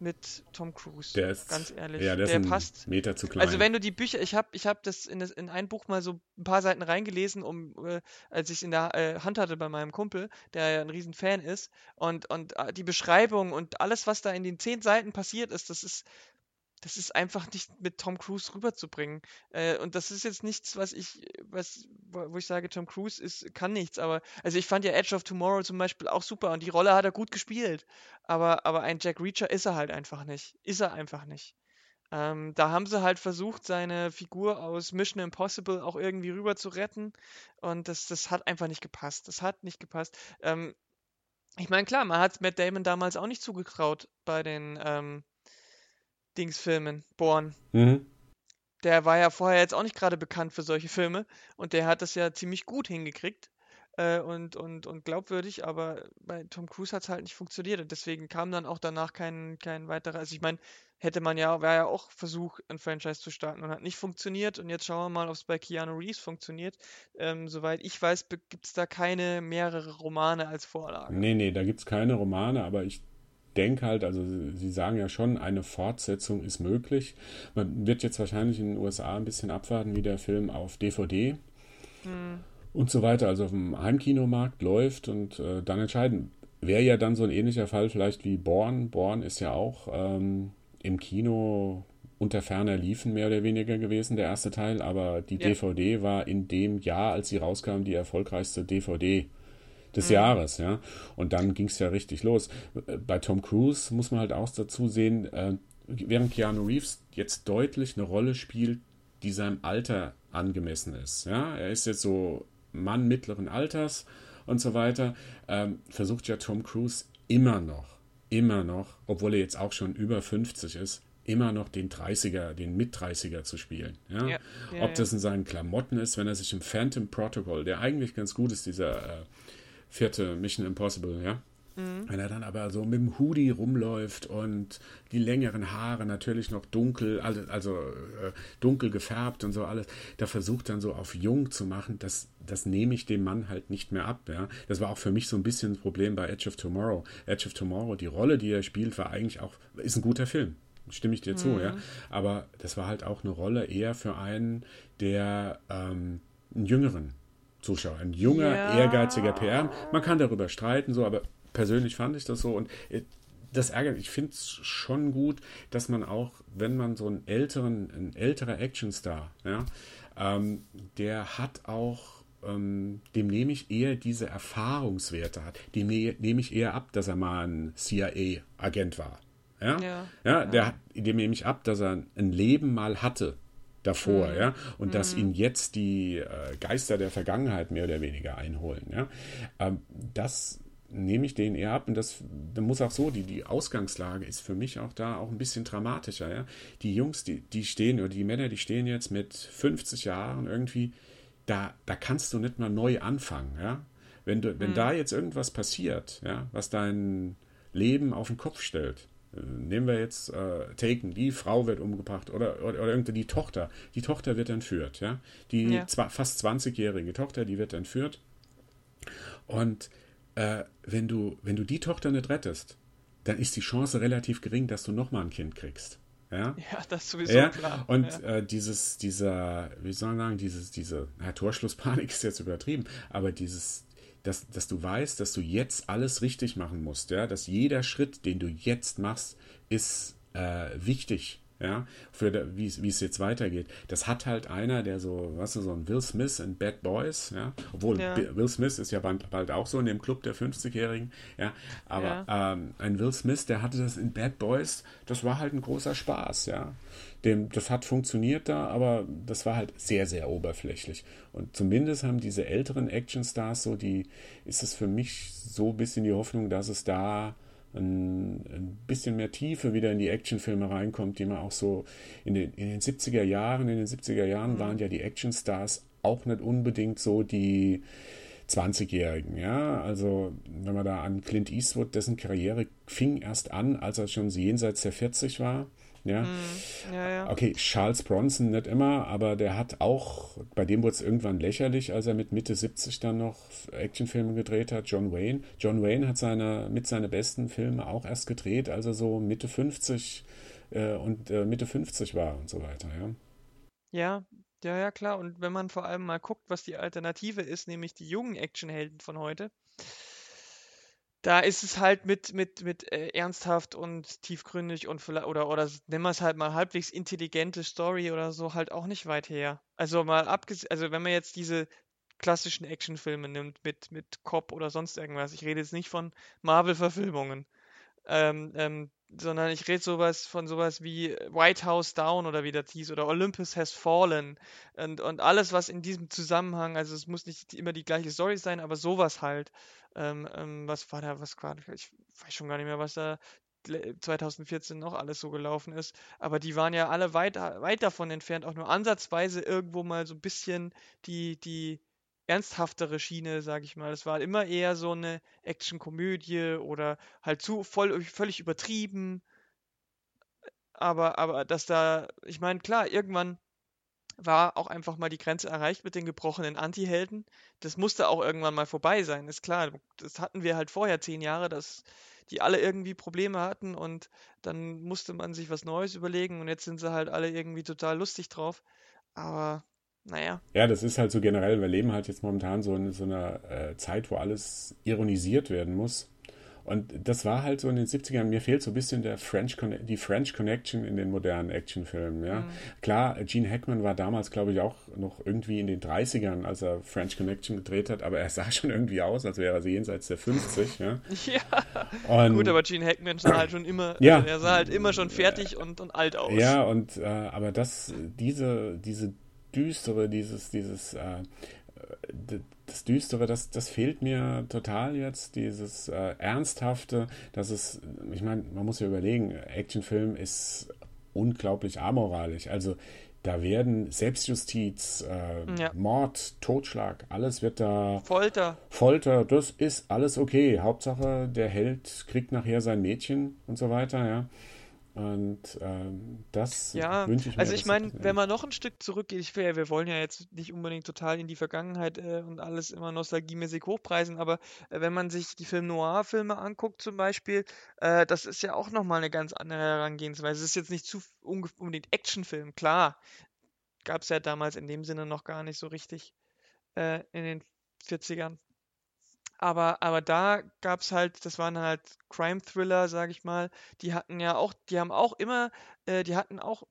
mit Tom Cruise. Der ist, ganz ehrlich. Ja, der, der passt. Meter zu klein. Also wenn du die Bücher, ich habe ich hab das in, das in ein Buch mal so ein paar Seiten reingelesen, um, äh, als ich es in der äh, Hand hatte bei meinem Kumpel, der ja ein riesen Fan ist. Und, und äh, die Beschreibung und alles, was da in den zehn Seiten passiert ist, das ist das ist einfach nicht mit Tom Cruise rüberzubringen. Äh, und das ist jetzt nichts, was ich, was, wo ich sage, Tom Cruise ist, kann nichts. Aber, also ich fand ja Edge of Tomorrow zum Beispiel auch super und die Rolle hat er gut gespielt. Aber, aber ein Jack Reacher ist er halt einfach nicht. Ist er einfach nicht. Ähm, da haben sie halt versucht, seine Figur aus Mission Impossible auch irgendwie rüber zu retten. Und das, das hat einfach nicht gepasst. Das hat nicht gepasst. Ähm, ich meine, klar, man hat Matt Damon damals auch nicht zugetraut bei den, ähm, Dingsfilmen, Born. Mhm. Der war ja vorher jetzt auch nicht gerade bekannt für solche Filme und der hat das ja ziemlich gut hingekriegt äh, und, und, und glaubwürdig, aber bei Tom Cruise hat es halt nicht funktioniert und deswegen kam dann auch danach kein, kein weiterer. Also ich meine, hätte man ja, wäre ja auch Versuch, ein Franchise zu starten und hat nicht funktioniert und jetzt schauen wir mal, ob es bei Keanu Reeves funktioniert. Ähm, soweit ich weiß, gibt es da keine mehrere Romane als Vorlage. Nee, nee, da gibt es keine Romane, aber ich denke halt, also Sie sagen ja schon, eine Fortsetzung ist möglich. Man wird jetzt wahrscheinlich in den USA ein bisschen abwarten, wie der Film auf DVD hm. und so weiter, also auf dem Heimkinomarkt läuft und äh, dann entscheiden. Wäre ja dann so ein ähnlicher Fall vielleicht wie Born. Born ist ja auch ähm, im Kino unter ferner Liefen mehr oder weniger gewesen, der erste Teil, aber die ja. DVD war in dem Jahr, als sie rauskam, die erfolgreichste DVD des mhm. Jahres, ja. Und dann ging es ja richtig los. Bei Tom Cruise muss man halt auch dazu sehen, äh, während Keanu Reeves jetzt deutlich eine Rolle spielt, die seinem Alter angemessen ist. Ja, er ist jetzt so Mann mittleren Alters und so weiter. Ähm, versucht ja Tom Cruise immer noch, immer noch, obwohl er jetzt auch schon über 50 ist, immer noch den 30er, den Mit-30er zu spielen. Ja? ja, ja Ob das in seinen Klamotten ist, wenn er sich im Phantom Protocol, der eigentlich ganz gut ist, dieser äh, vierte Mission Impossible, ja. Mhm. Wenn er dann aber so mit dem Hoodie rumläuft und die längeren Haare natürlich noch dunkel, also, äh, dunkel gefärbt und so alles, da versucht dann so auf jung zu machen, das, das nehme ich dem Mann halt nicht mehr ab. Ja? Das war auch für mich so ein bisschen das Problem bei Edge of Tomorrow. Edge of Tomorrow, die Rolle, die er spielt, war eigentlich auch, ist ein guter Film stimme ich dir mhm. zu, ja. Aber das war halt auch eine Rolle eher für einen, der ähm, einen jüngeren Zuschauer. Ein junger, ja. ehrgeiziger PR. Man kann darüber streiten, so, aber persönlich fand ich das so und äh, das ärgert. Ich finde es schon gut, dass man auch, wenn man so einen älteren, ein älterer Actionstar, ja, ähm, der hat auch, ähm, dem nehme ich eher diese Erfahrungswerte hat. Dem ne, nehme ich eher ab, dass er mal ein CIA-Agent war. Ja? Ja, ja, der, dem nehme ich ab, dass er ein Leben mal hatte davor, mhm. ja, und mhm. dass ihn jetzt die äh, Geister der Vergangenheit mehr oder weniger einholen, ja. Ähm, das nehme ich denen eher ab und das, das muss auch so, die, die Ausgangslage ist für mich auch da auch ein bisschen dramatischer, ja. Die Jungs, die, die stehen, oder die Männer, die stehen jetzt mit 50 Jahren irgendwie, da, da kannst du nicht mal neu anfangen, ja. Wenn, du, wenn mhm. da jetzt irgendwas passiert, ja, was dein Leben auf den Kopf stellt, Nehmen wir jetzt äh, Taken, die Frau wird umgebracht oder, oder, oder irgendwie die Tochter. Die Tochter wird entführt, ja. Die ja. fast 20-jährige Tochter, die wird entführt. Und äh, wenn, du, wenn du die Tochter nicht rettest, dann ist die Chance relativ gering, dass du nochmal ein Kind kriegst. Ja, ja das ist sowieso ja? klar. Und ja. äh, dieses, dieser, wie soll man sagen, dieses, diese, na, Torschlusspanik ist jetzt übertrieben, aber dieses, dass, dass du weißt, dass du jetzt alles richtig machen musst, ja, dass jeder Schritt, den du jetzt machst, ist äh, wichtig ja, für wie es jetzt weitergeht. Das hat halt einer, der so, was du, so ein Will Smith in Bad Boys, ja, obwohl ja. Will Smith ist ja bald, bald, auch so in dem Club der 50-Jährigen, ja, aber ja. Ähm, ein Will Smith, der hatte das in Bad Boys, das war halt ein großer Spaß, ja. Dem, das hat funktioniert da, aber das war halt sehr, sehr oberflächlich. Und zumindest haben diese älteren Actionstars so, die, ist es für mich so ein bisschen die Hoffnung, dass es da ein, ein, bisschen mehr Tiefe wieder in die Actionfilme reinkommt, die man auch so in den, in den 70er Jahren, in den 70er Jahren mhm. waren ja die Actionstars auch nicht unbedingt so die 20-Jährigen, ja, also wenn man da an Clint Eastwood, dessen Karriere fing erst an, als er schon jenseits der 40 war, ja? Mm, ja, ja. Okay, Charles Bronson nicht immer, aber der hat auch, bei dem wurde es irgendwann lächerlich, als er mit Mitte 70 dann noch Actionfilme gedreht hat. John Wayne. John Wayne hat seine, mit seine besten Filme auch erst gedreht, als er so Mitte 50 äh, und äh, Mitte 50 war und so weiter, ja. Ja, ja, ja, klar. Und wenn man vor allem mal guckt, was die Alternative ist, nämlich die jungen Actionhelden von heute, da ist es halt mit, mit, mit äh, ernsthaft und tiefgründig und vielleicht, oder, oder nennen wir es halt mal halbwegs intelligente Story oder so, halt auch nicht weit her. Also mal abgesehen, also wenn man jetzt diese klassischen Actionfilme nimmt mit, mit Cop oder sonst irgendwas, ich rede jetzt nicht von Marvel-Verfilmungen, ähm, ähm, sondern ich rede sowas von sowas wie White House Down oder wie das hieß oder Olympus Has Fallen und, und alles, was in diesem Zusammenhang, also es muss nicht immer die gleiche Story sein, aber sowas halt. Ähm, ähm, was war da, was war, ich weiß schon gar nicht mehr, was da 2014 noch alles so gelaufen ist. Aber die waren ja alle weit, weit davon entfernt, auch nur ansatzweise irgendwo mal so ein bisschen die, die ernsthaftere Schiene, sag ich mal. Es war immer eher so eine Action-Komödie oder halt zu voll, völlig übertrieben. Aber, aber dass da, ich meine, klar, irgendwann war auch einfach mal die Grenze erreicht mit den gebrochenen Anti-Helden. Das musste auch irgendwann mal vorbei sein, ist klar. Das hatten wir halt vorher zehn Jahre, dass die alle irgendwie Probleme hatten und dann musste man sich was Neues überlegen und jetzt sind sie halt alle irgendwie total lustig drauf. Aber naja. Ja, das ist halt so generell, wir leben halt jetzt momentan so in so einer äh, Zeit, wo alles ironisiert werden muss. Und das war halt so in den 70ern, mir fehlt so ein bisschen der French die French Connection in den modernen Actionfilmen. Ja? Mhm. Klar, Gene Hackman war damals, glaube ich, auch noch irgendwie in den 30ern, als er French Connection gedreht hat, aber er sah schon irgendwie aus, als wäre er jenseits der 50. Ja, ja. Und, gut, aber Gene Hackman sah halt schon immer, ja. Also er sah halt immer schon fertig und, und alt aus. Ja, und äh, aber das, diese, diese Düstere, dieses, dieses, äh, das Düstere, das, das fehlt mir total jetzt, dieses äh, Ernsthafte, das ist, ich meine, man muss ja überlegen, Actionfilm ist unglaublich amoralisch, also da werden Selbstjustiz, äh, ja. Mord, Totschlag, alles wird da. Folter. Folter, das ist alles okay. Hauptsache, der Held kriegt nachher sein Mädchen und so weiter, ja. Und ähm, das ja, wünsche ich mir. Also ich meine, wenn man noch ein Stück zurückgeht, ich, wir wollen ja jetzt nicht unbedingt total in die Vergangenheit äh, und alles immer nostalgiemäßig hochpreisen, aber äh, wenn man sich die Film Noir-Filme anguckt zum Beispiel, äh, das ist ja auch nochmal eine ganz andere Herangehensweise. Es ist jetzt nicht zu unbedingt Actionfilm, klar. Gab es ja damals in dem Sinne noch gar nicht so richtig äh, in den 40ern. Aber, aber da es halt, das waren halt Crime-Thriller, sag ich mal. Die hatten ja auch, die haben auch immer, äh, die hatten auch,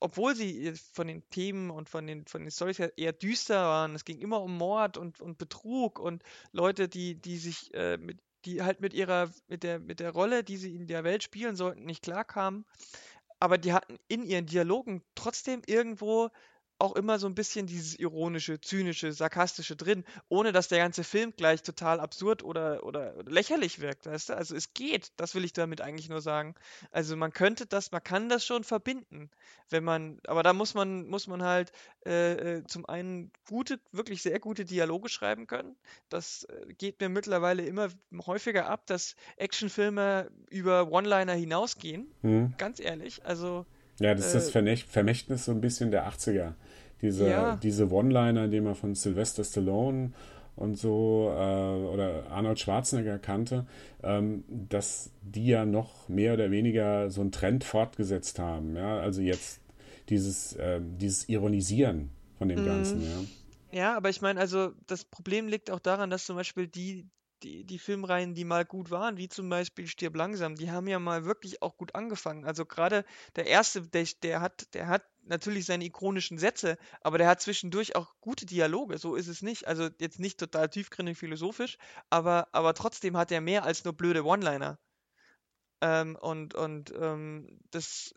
obwohl sie von den Themen und von den, von den Storys her eher düster waren, es ging immer um Mord und, und Betrug und Leute, die, die sich äh, mit, die halt mit ihrer, mit der, mit der Rolle, die sie in der Welt spielen sollten, nicht klarkamen. Aber die hatten in ihren Dialogen trotzdem irgendwo auch immer so ein bisschen dieses ironische, zynische, sarkastische drin, ohne dass der ganze Film gleich total absurd oder, oder lächerlich wirkt, weißt du? Also es geht, das will ich damit eigentlich nur sagen. Also man könnte das, man kann das schon verbinden, wenn man, aber da muss man, muss man halt äh, äh zum einen gute, wirklich sehr gute Dialoge schreiben können. Das äh, geht mir mittlerweile immer häufiger ab, dass Actionfilme über One-Liner hinausgehen. Mhm. Ganz ehrlich, also ja, das ist das äh, Vermächtnis so ein bisschen der 80er. Diese, ja. diese One-Liner, die man von Sylvester Stallone und so äh, oder Arnold Schwarzenegger kannte, ähm, dass die ja noch mehr oder weniger so einen Trend fortgesetzt haben. Ja? Also jetzt dieses, äh, dieses Ironisieren von dem mhm. Ganzen. Ja, ja aber ich meine, also das Problem liegt auch daran, dass zum Beispiel die, die, die Filmreihen, die mal gut waren, wie zum Beispiel Stirb langsam, die haben ja mal wirklich auch gut angefangen. Also gerade der erste, der, der hat, der hat natürlich seine ikonischen Sätze, aber der hat zwischendurch auch gute Dialoge, so ist es nicht. Also jetzt nicht total tiefgründig philosophisch, aber, aber trotzdem hat er mehr als nur blöde One-Liner. Ähm, und und ähm, das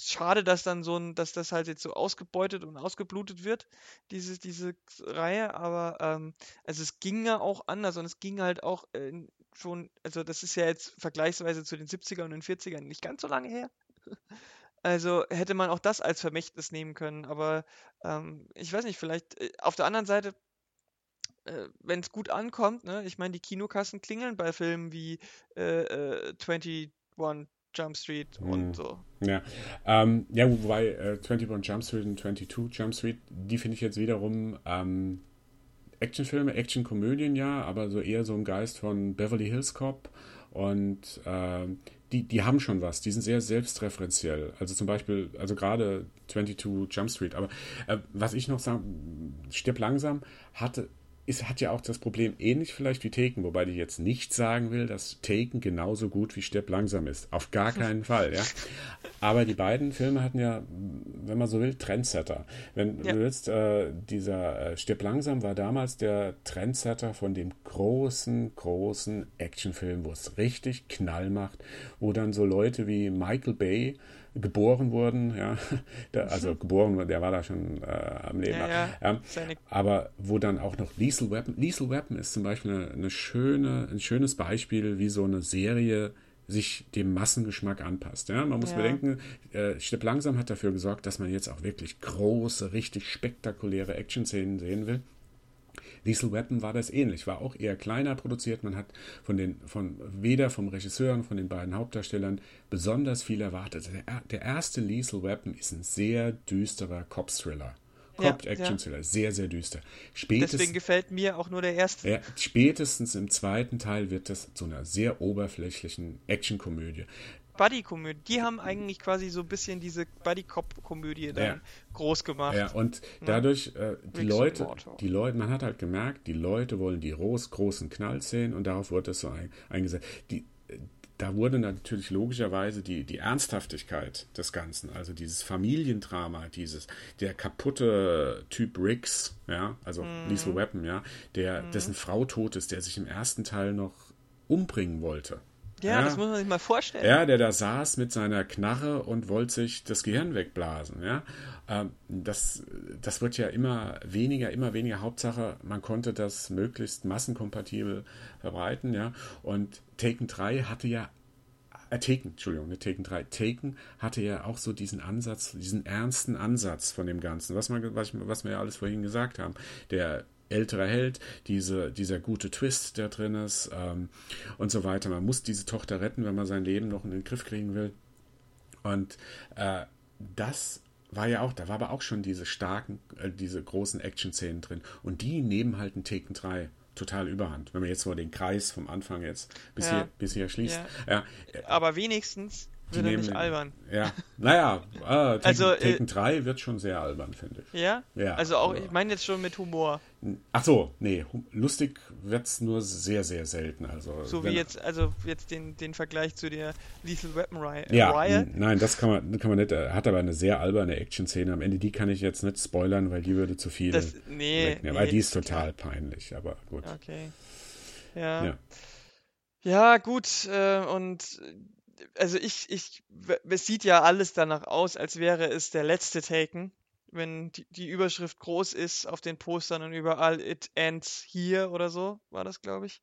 schade, dass dann so ein, dass das halt jetzt so ausgebeutet und ausgeblutet wird, diese, diese Reihe, aber ähm, also es ging ja auch anders und es ging halt auch äh, schon, also das ist ja jetzt vergleichsweise zu den 70er und den 40ern nicht ganz so lange her. Also hätte man auch das als Vermächtnis nehmen können, aber ähm, ich weiß nicht, vielleicht äh, auf der anderen Seite, äh, wenn es gut ankommt, ne, ich meine, die Kinokassen klingeln bei Filmen wie äh, 21 äh, Jump Street und hm. so. Ja, ähm, ja wobei äh, 21 Jump Street und 22 Jump Street, die finde ich jetzt wiederum ähm, Actionfilme, Actionkomödien ja, aber so eher so im Geist von Beverly Hills Cop und äh, die, die haben schon was, die sind sehr selbstreferenziell. Also zum Beispiel, also gerade 22 Jump Street, aber äh, was ich noch sagen, Stirb langsam hatte ist, hat ja auch das Problem ähnlich vielleicht wie Taken, wobei ich jetzt nicht sagen will, dass Taken genauso gut wie Stirb langsam ist. Auf gar keinen Fall, ja. Aber die beiden Filme hatten ja, wenn man so will, Trendsetter. Wenn ja. du willst, äh, dieser äh, Stirb langsam war damals der Trendsetter von dem großen, großen Actionfilm, wo es richtig Knall macht, wo dann so Leute wie Michael Bay geboren wurden, ja, der, also geboren, der war da schon äh, am Leben. Ja, ja. Ja, aber wo dann auch noch Lethal Weapon, Lethal Weapon ist zum Beispiel eine, eine, schöne, ein schönes Beispiel, wie so eine Serie sich dem Massengeschmack anpasst. Ja, man muss bedenken, äh, Stipp langsam hat dafür gesorgt, dass man jetzt auch wirklich große, richtig spektakuläre Action-Szenen sehen will. Lethal Weapon war das ähnlich, war auch eher kleiner produziert. Man hat von den, von, weder vom Regisseur noch von den beiden Hauptdarstellern besonders viel erwartet. Der, der erste Lethal Weapon ist ein sehr düsterer Cop-Thriller. Cop-Action-Thriller, ja. sehr, sehr düster. Spätestens, Deswegen gefällt mir auch nur der erste. Ja, spätestens im zweiten Teil wird das zu einer sehr oberflächlichen Action-Komödie. Buddy-Komödie. Die haben eigentlich quasi so ein bisschen diese Buddy-Cop-Komödie dann ja. groß gemacht. Ja, und dadurch, äh, die Rick Leute, die Leute, man hat halt gemerkt, die Leute wollen die groß, großen Knall sehen und darauf wurde es so ein, eingesetzt. Die, da wurde natürlich logischerweise die, die Ernsthaftigkeit des Ganzen, also dieses Familiendrama, dieses, der kaputte Typ Riggs, ja, also mm. Lethal Weapon, ja, der, mm. dessen Frau tot ist, der sich im ersten Teil noch umbringen wollte. Ja, ja, das muss man sich mal vorstellen. Ja, der da saß mit seiner Knarre und wollte sich das Gehirn wegblasen. Ja, ähm, das, das wird ja immer weniger, immer weniger. Hauptsache, man konnte das möglichst massenkompatibel verbreiten. Ja, und Taken 3 hatte ja äh, Taken, Entschuldigung, nicht Taken 3. Taken hatte ja auch so diesen Ansatz, diesen ernsten Ansatz von dem Ganzen, was, man, was, was wir ja alles vorhin gesagt haben. Der älterer Held, diese, dieser gute Twist, der drin ist ähm, und so weiter. Man muss diese Tochter retten, wenn man sein Leben noch in den Griff kriegen will. Und äh, das war ja auch, da war aber auch schon diese starken, äh, diese großen Action-Szenen drin. Und die nehmen halt einen Taken 3 total überhand. Wenn man jetzt mal den Kreis vom Anfang jetzt bis, ja. hier, bis hier schließt. Ja. ja. Aber wenigstens nehmen nicht albern. Ja, naja, äh, Taken, also, Taken äh, 3 wird schon sehr albern, finde ich. Ja? Ja. Also auch, ich meine jetzt schon mit Humor. Ach so, nee, lustig wird es nur sehr, sehr selten. Also, so wie jetzt, also jetzt den, den Vergleich zu der Lethal Weapon Reihe. Ja, nein, das kann man, kann man nicht, hat aber eine sehr alberne Action-Szene. Am Ende, die kann ich jetzt nicht spoilern, weil die würde zu viel das, nee, wegnehmen. Nee, weil die ist total peinlich, aber gut. Okay. Ja. Ja, ja gut, äh, und also ich, ich, es sieht ja alles danach aus, als wäre es der letzte Taken, wenn die, die Überschrift groß ist auf den Postern und überall It ends here oder so, war das, glaube ich.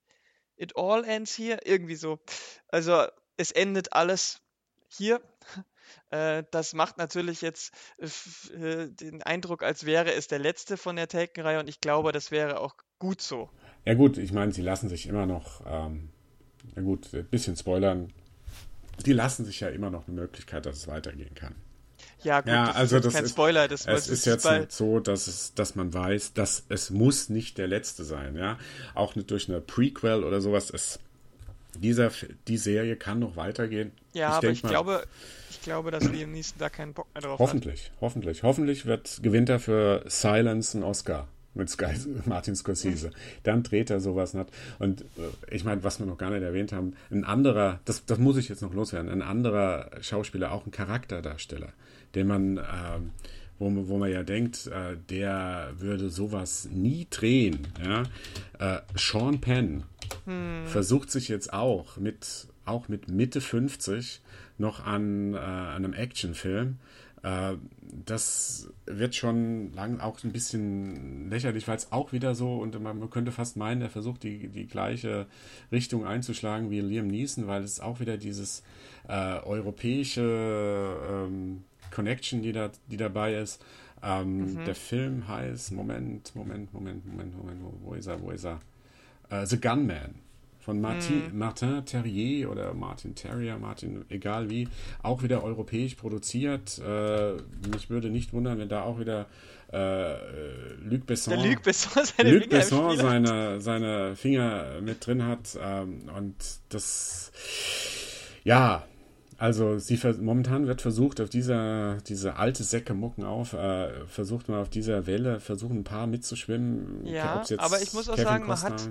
It all ends here, irgendwie so. Also es endet alles hier. Äh, das macht natürlich jetzt äh, den Eindruck, als wäre es der letzte von der Taken-Reihe und ich glaube, das wäre auch gut so. Ja gut, ich meine, sie lassen sich immer noch, ähm, na gut, ein bisschen spoilern, die lassen sich ja immer noch eine Möglichkeit, dass es weitergehen kann. Ja, gut, ja, das also ist das kein ist, Spoiler. Das es ist jetzt nicht so, dass, es, dass man weiß, dass es muss nicht der letzte sein. Ja? Auch nicht durch eine Prequel oder sowas. Es, dieser, die Serie kann noch weitergehen. Ja, ich aber ich mal, glaube, ich glaube, dass Liam Neeson da keinen Bock mehr drauf hoffentlich, hat. Hoffentlich, hoffentlich. Hoffentlich wird, gewinnt er für Silence einen Oscar. Mit Sky, Martin Scorsese. Dann dreht er sowas nicht. Und äh, ich meine, was wir noch gar nicht erwähnt haben, ein anderer, das, das muss ich jetzt noch loswerden, ein anderer Schauspieler, auch ein Charakterdarsteller, den man, äh, wo, wo man ja denkt, äh, der würde sowas nie drehen. Ja? Äh, Sean Penn hm. versucht sich jetzt auch mit, auch mit Mitte 50 noch an, äh, einem Actionfilm das wird schon lang auch ein bisschen lächerlich, weil es auch wieder so, und man könnte fast meinen, er versucht die, die gleiche Richtung einzuschlagen wie Liam Neeson, weil es auch wieder dieses äh, europäische ähm, Connection, die, da, die dabei ist. Ähm, mhm. Der Film heißt, Moment, Moment, Moment, Moment, Moment, wo, wo ist er, wo ist er? Uh, The Gunman von Martin, mm. Martin Terrier oder Martin Terrier, Martin, egal wie, auch wieder europäisch produziert. Äh, mich würde nicht wundern, wenn da auch wieder äh, Luc Besson, Luc Besson, seine, Luc Finger Besson seine, seine Finger mit drin hat. Ähm, und das, ja, also sie momentan wird versucht, auf dieser diese alte Säcke mucken auf, äh, versucht man auf dieser Welle, versuchen ein paar mitzuschwimmen. Ja, aber ich muss auch Kevin sagen, man hat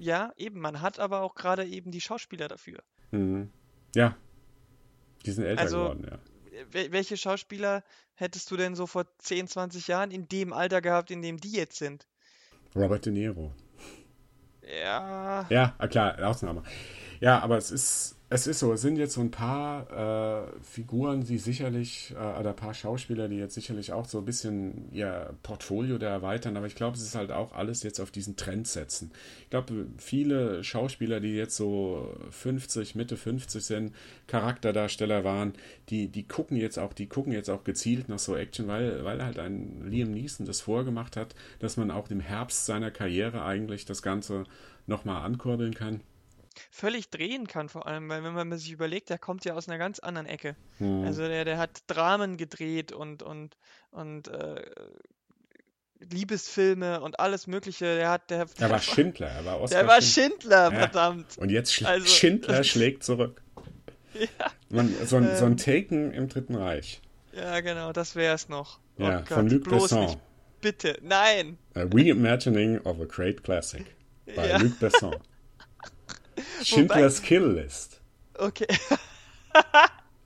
ja, eben, man hat aber auch gerade eben die Schauspieler dafür. Mhm. Ja. Die sind älter also, geworden, ja. Welche Schauspieler hättest du denn so vor 10, 20 Jahren in dem Alter gehabt, in dem die jetzt sind? Robert De Niro. Ja. Ja, klar, Ausnahme. Ja, aber es ist, es ist so, es sind jetzt so ein paar äh, Figuren, die sicherlich, äh, oder ein paar Schauspieler, die jetzt sicherlich auch so ein bisschen ihr Portfolio da erweitern, aber ich glaube, es ist halt auch alles jetzt auf diesen Trend setzen. Ich glaube, viele Schauspieler, die jetzt so 50, Mitte 50 sind, Charakterdarsteller waren, die, die gucken jetzt auch, die gucken jetzt auch gezielt nach so Action, weil, weil halt ein Liam Neeson das vorgemacht hat, dass man auch im Herbst seiner Karriere eigentlich das Ganze nochmal ankurbeln kann völlig drehen kann, vor allem, weil wenn man sich überlegt, der kommt ja aus einer ganz anderen Ecke. Hm. Also der, der hat Dramen gedreht und, und, und äh, Liebesfilme und alles Mögliche. Der hat, der, er war Schindler, er war Oscar Der war Schindler, ja. verdammt. Und jetzt sch also, Schindler schlägt zurück. Ja. Man, so, ein, ähm, so ein ähm. Taken im Dritten Reich. Ja, genau, das wäre es noch. Oh ja, Gott, von Luc Besson. Nicht. Bitte, nein! A Reimagining of a Great Classic bei ja. Luc Besson. Schindlers Kill List. Okay.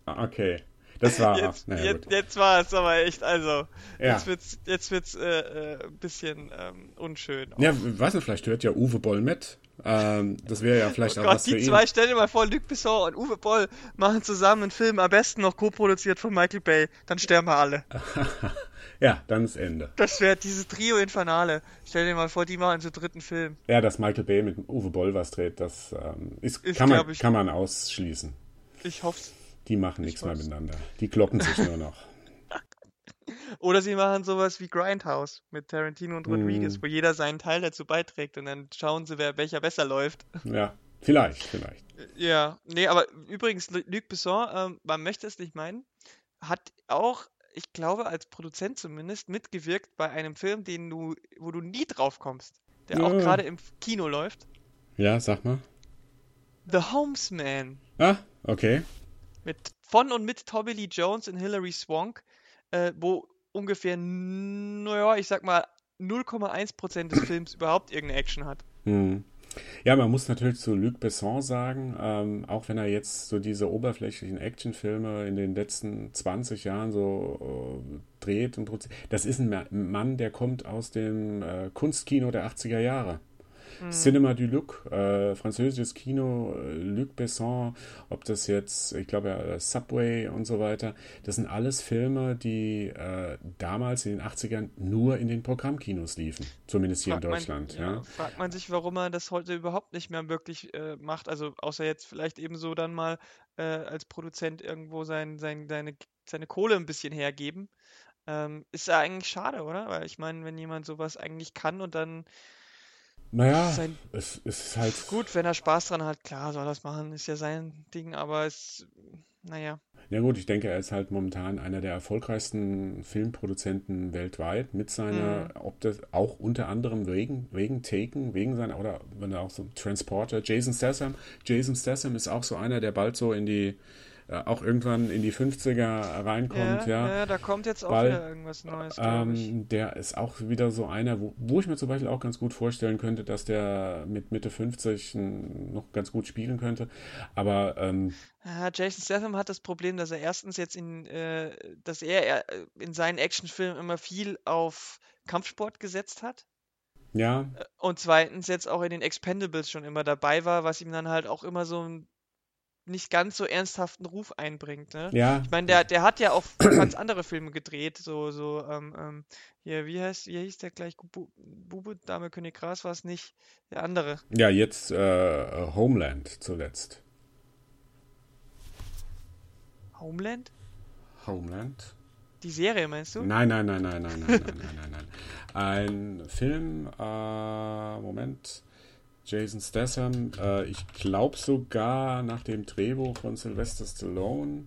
Ah, okay. Das war. Jetzt, naja, jetzt, jetzt war es aber echt, also. Ja. Jetzt wird's, jetzt wird's äh, äh, ein bisschen ähm, unschön. Auch. Ja, weiß nicht, vielleicht hört ja Uwe Boll mit. Ähm, das wäre ja vielleicht oh auch Gott, was für die ihn. zwei, stell dir mal vor, Luc Besson und Uwe Boll machen zusammen einen Film, am besten noch co-produziert von Michael Bay. Dann sterben wir alle. Ja, dann ist Ende. Das wäre dieses Trio Infernale. Stell dir mal vor, die machen zu dritten Film. Ja, dass Michael Bay mit Uwe Boll was dreht, das ähm, ist, ist kann, man, ich, kann man ausschließen. Ich hoffe Die machen nichts mehr miteinander. Die glocken sich nur noch. Oder sie machen sowas wie Grindhouse mit Tarantino und Rodriguez, mm. wo jeder seinen Teil dazu beiträgt und dann schauen sie, wer welcher besser läuft. Ja, vielleicht, vielleicht. Ja, nee, aber übrigens, Luc Besson, ähm, man möchte es nicht meinen, hat auch ich glaube, als Produzent zumindest mitgewirkt bei einem Film, den du, wo du nie drauf kommst, der ja. auch gerade im Kino läuft. Ja, sag mal. The Homesman. Ah, okay. Mit von und mit Tommy Lee Jones und Hilary Swank, äh, wo ungefähr, naja, ich sag mal, 0,1% des Films überhaupt irgendeine Action hat. Hm. Ja, man muss natürlich zu Luc Besson sagen, ähm, auch wenn er jetzt so diese oberflächlichen Actionfilme in den letzten 20 Jahren so äh, dreht und produziert, das ist ein Mann, der kommt aus dem äh, Kunstkino der 80er Jahre. Mhm. Cinema du Luc, äh, französisches Kino, äh, Luc Besson, ob das jetzt, ich glaube, äh, Subway und so weiter, das sind alles Filme, die äh, damals in den 80ern nur in den Programmkinos liefen, zumindest hier fragt in Deutschland. Man, ja, ja. Fragt man sich, warum er das heute überhaupt nicht mehr wirklich äh, macht, also außer jetzt vielleicht eben so dann mal äh, als Produzent irgendwo sein, sein, seine, seine Kohle ein bisschen hergeben. Ähm, ist ja eigentlich schade, oder? Weil ich meine, wenn jemand sowas eigentlich kann und dann naja, sein, es ist halt. Gut, wenn er Spaß dran hat, klar, soll er das machen, ist ja sein Ding, aber es, naja. Ja gut, ich denke, er ist halt momentan einer der erfolgreichsten Filmproduzenten weltweit mit seiner, mhm. ob das auch unter anderem wegen, wegen Taken, wegen seiner, oder wenn er auch so Transporter, Jason Statham. Jason Statham ist auch so einer, der bald so in die auch irgendwann in die 50er reinkommt, ja. Ja, da kommt jetzt auch Weil, wieder irgendwas Neues. Ähm, der ist auch wieder so einer, wo, wo ich mir zum Beispiel auch ganz gut vorstellen könnte, dass der mit Mitte 50 noch ganz gut spielen könnte. Aber ähm, Ja, Jason Statham hat das Problem, dass er erstens jetzt in, äh, dass er äh, in seinen Actionfilmen immer viel auf Kampfsport gesetzt hat. ja, Und zweitens jetzt auch in den Expendables schon immer dabei war, was ihm dann halt auch immer so einen nicht ganz so ernsthaften Ruf einbringt, ne? ja, Ich meine, der, der hat ja auch ganz andere Filme gedreht, so, so, ähm, ähm, hier, wie heißt, wie hieß der gleich? Bu Bube, Dame König Gras war es nicht, der andere. ja, jetzt äh, Homeland zuletzt. Homeland? Homeland? Die Serie, meinst du? Nein, nein, nein, nein, nein, nein, nein, nein, nein, nein. Ein Film, äh, Moment, Jason Statham, äh, ich glaube sogar nach dem Drehbuch von Sylvester Stallone,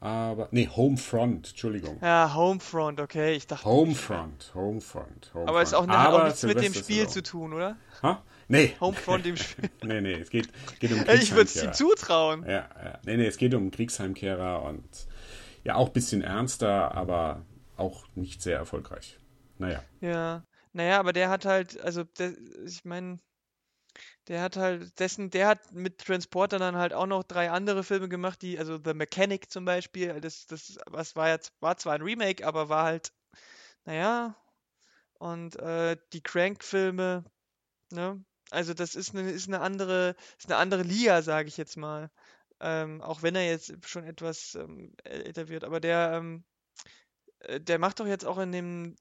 aber, nee, Homefront, Entschuldigung. Ja, Homefront, okay, ich dachte. Homefront, Homefront, Homefront. Aber ist auch, ne, Aber auch nichts mit dem Spiel Stallone. zu tun, oder? Ha? Nee. Homefront im Spiel. nee, nee, es geht, geht um Ey, ich würde es ihm Kriegsheimkehrer. zutrauen. Ja, ja. Nee, nee, es geht um Kriegsheimkehrer und ja, auch ein bisschen ernster, aber auch nicht sehr erfolgreich. Naja. Ja. Naja, aber der hat halt, also, der, ich meine, der hat halt, dessen, der hat mit Transporter dann halt auch noch drei andere Filme gemacht, die, also The Mechanic zum Beispiel, das, das, was war jetzt, war zwar ein Remake, aber war halt, naja, und äh, die Crank-Filme, ne? Also das ist eine, ist eine andere, ist eine andere Liga, sage ich jetzt mal. Ähm, auch wenn er jetzt schon etwas ähm, älter wird, aber der, ähm, äh, der macht doch jetzt auch in dem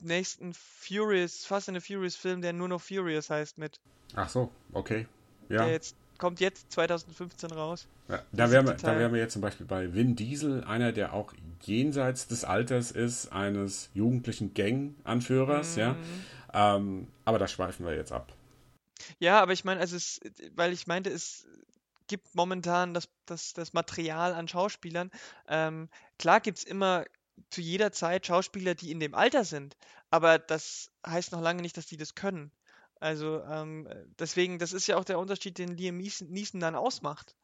nächsten Furious, Fast and the Furious Film, der nur noch Furious heißt, mit. Ach so, okay. Ja. Der jetzt kommt jetzt 2015 raus. ja. Da wären wir, da wären wir jetzt zum Beispiel bei Vin Diesel, einer, der auch jenseits des Alters ist, eines jugendlichen Gang-Anführers, ja. Mhm. Ähm, aber da schweifen wir jetzt ab. Ja, aber ich meine, also es, weil ich meinte, es gibt momentan das, das, das Material an Schauspielern. Ähm, klar gibt es immer zu jeder Zeit Schauspieler, die in dem Alter sind, aber das heißt noch lange nicht, dass die das können. Also ähm, deswegen, das ist ja auch der Unterschied, den Liam Neeson, Neeson dann ausmacht.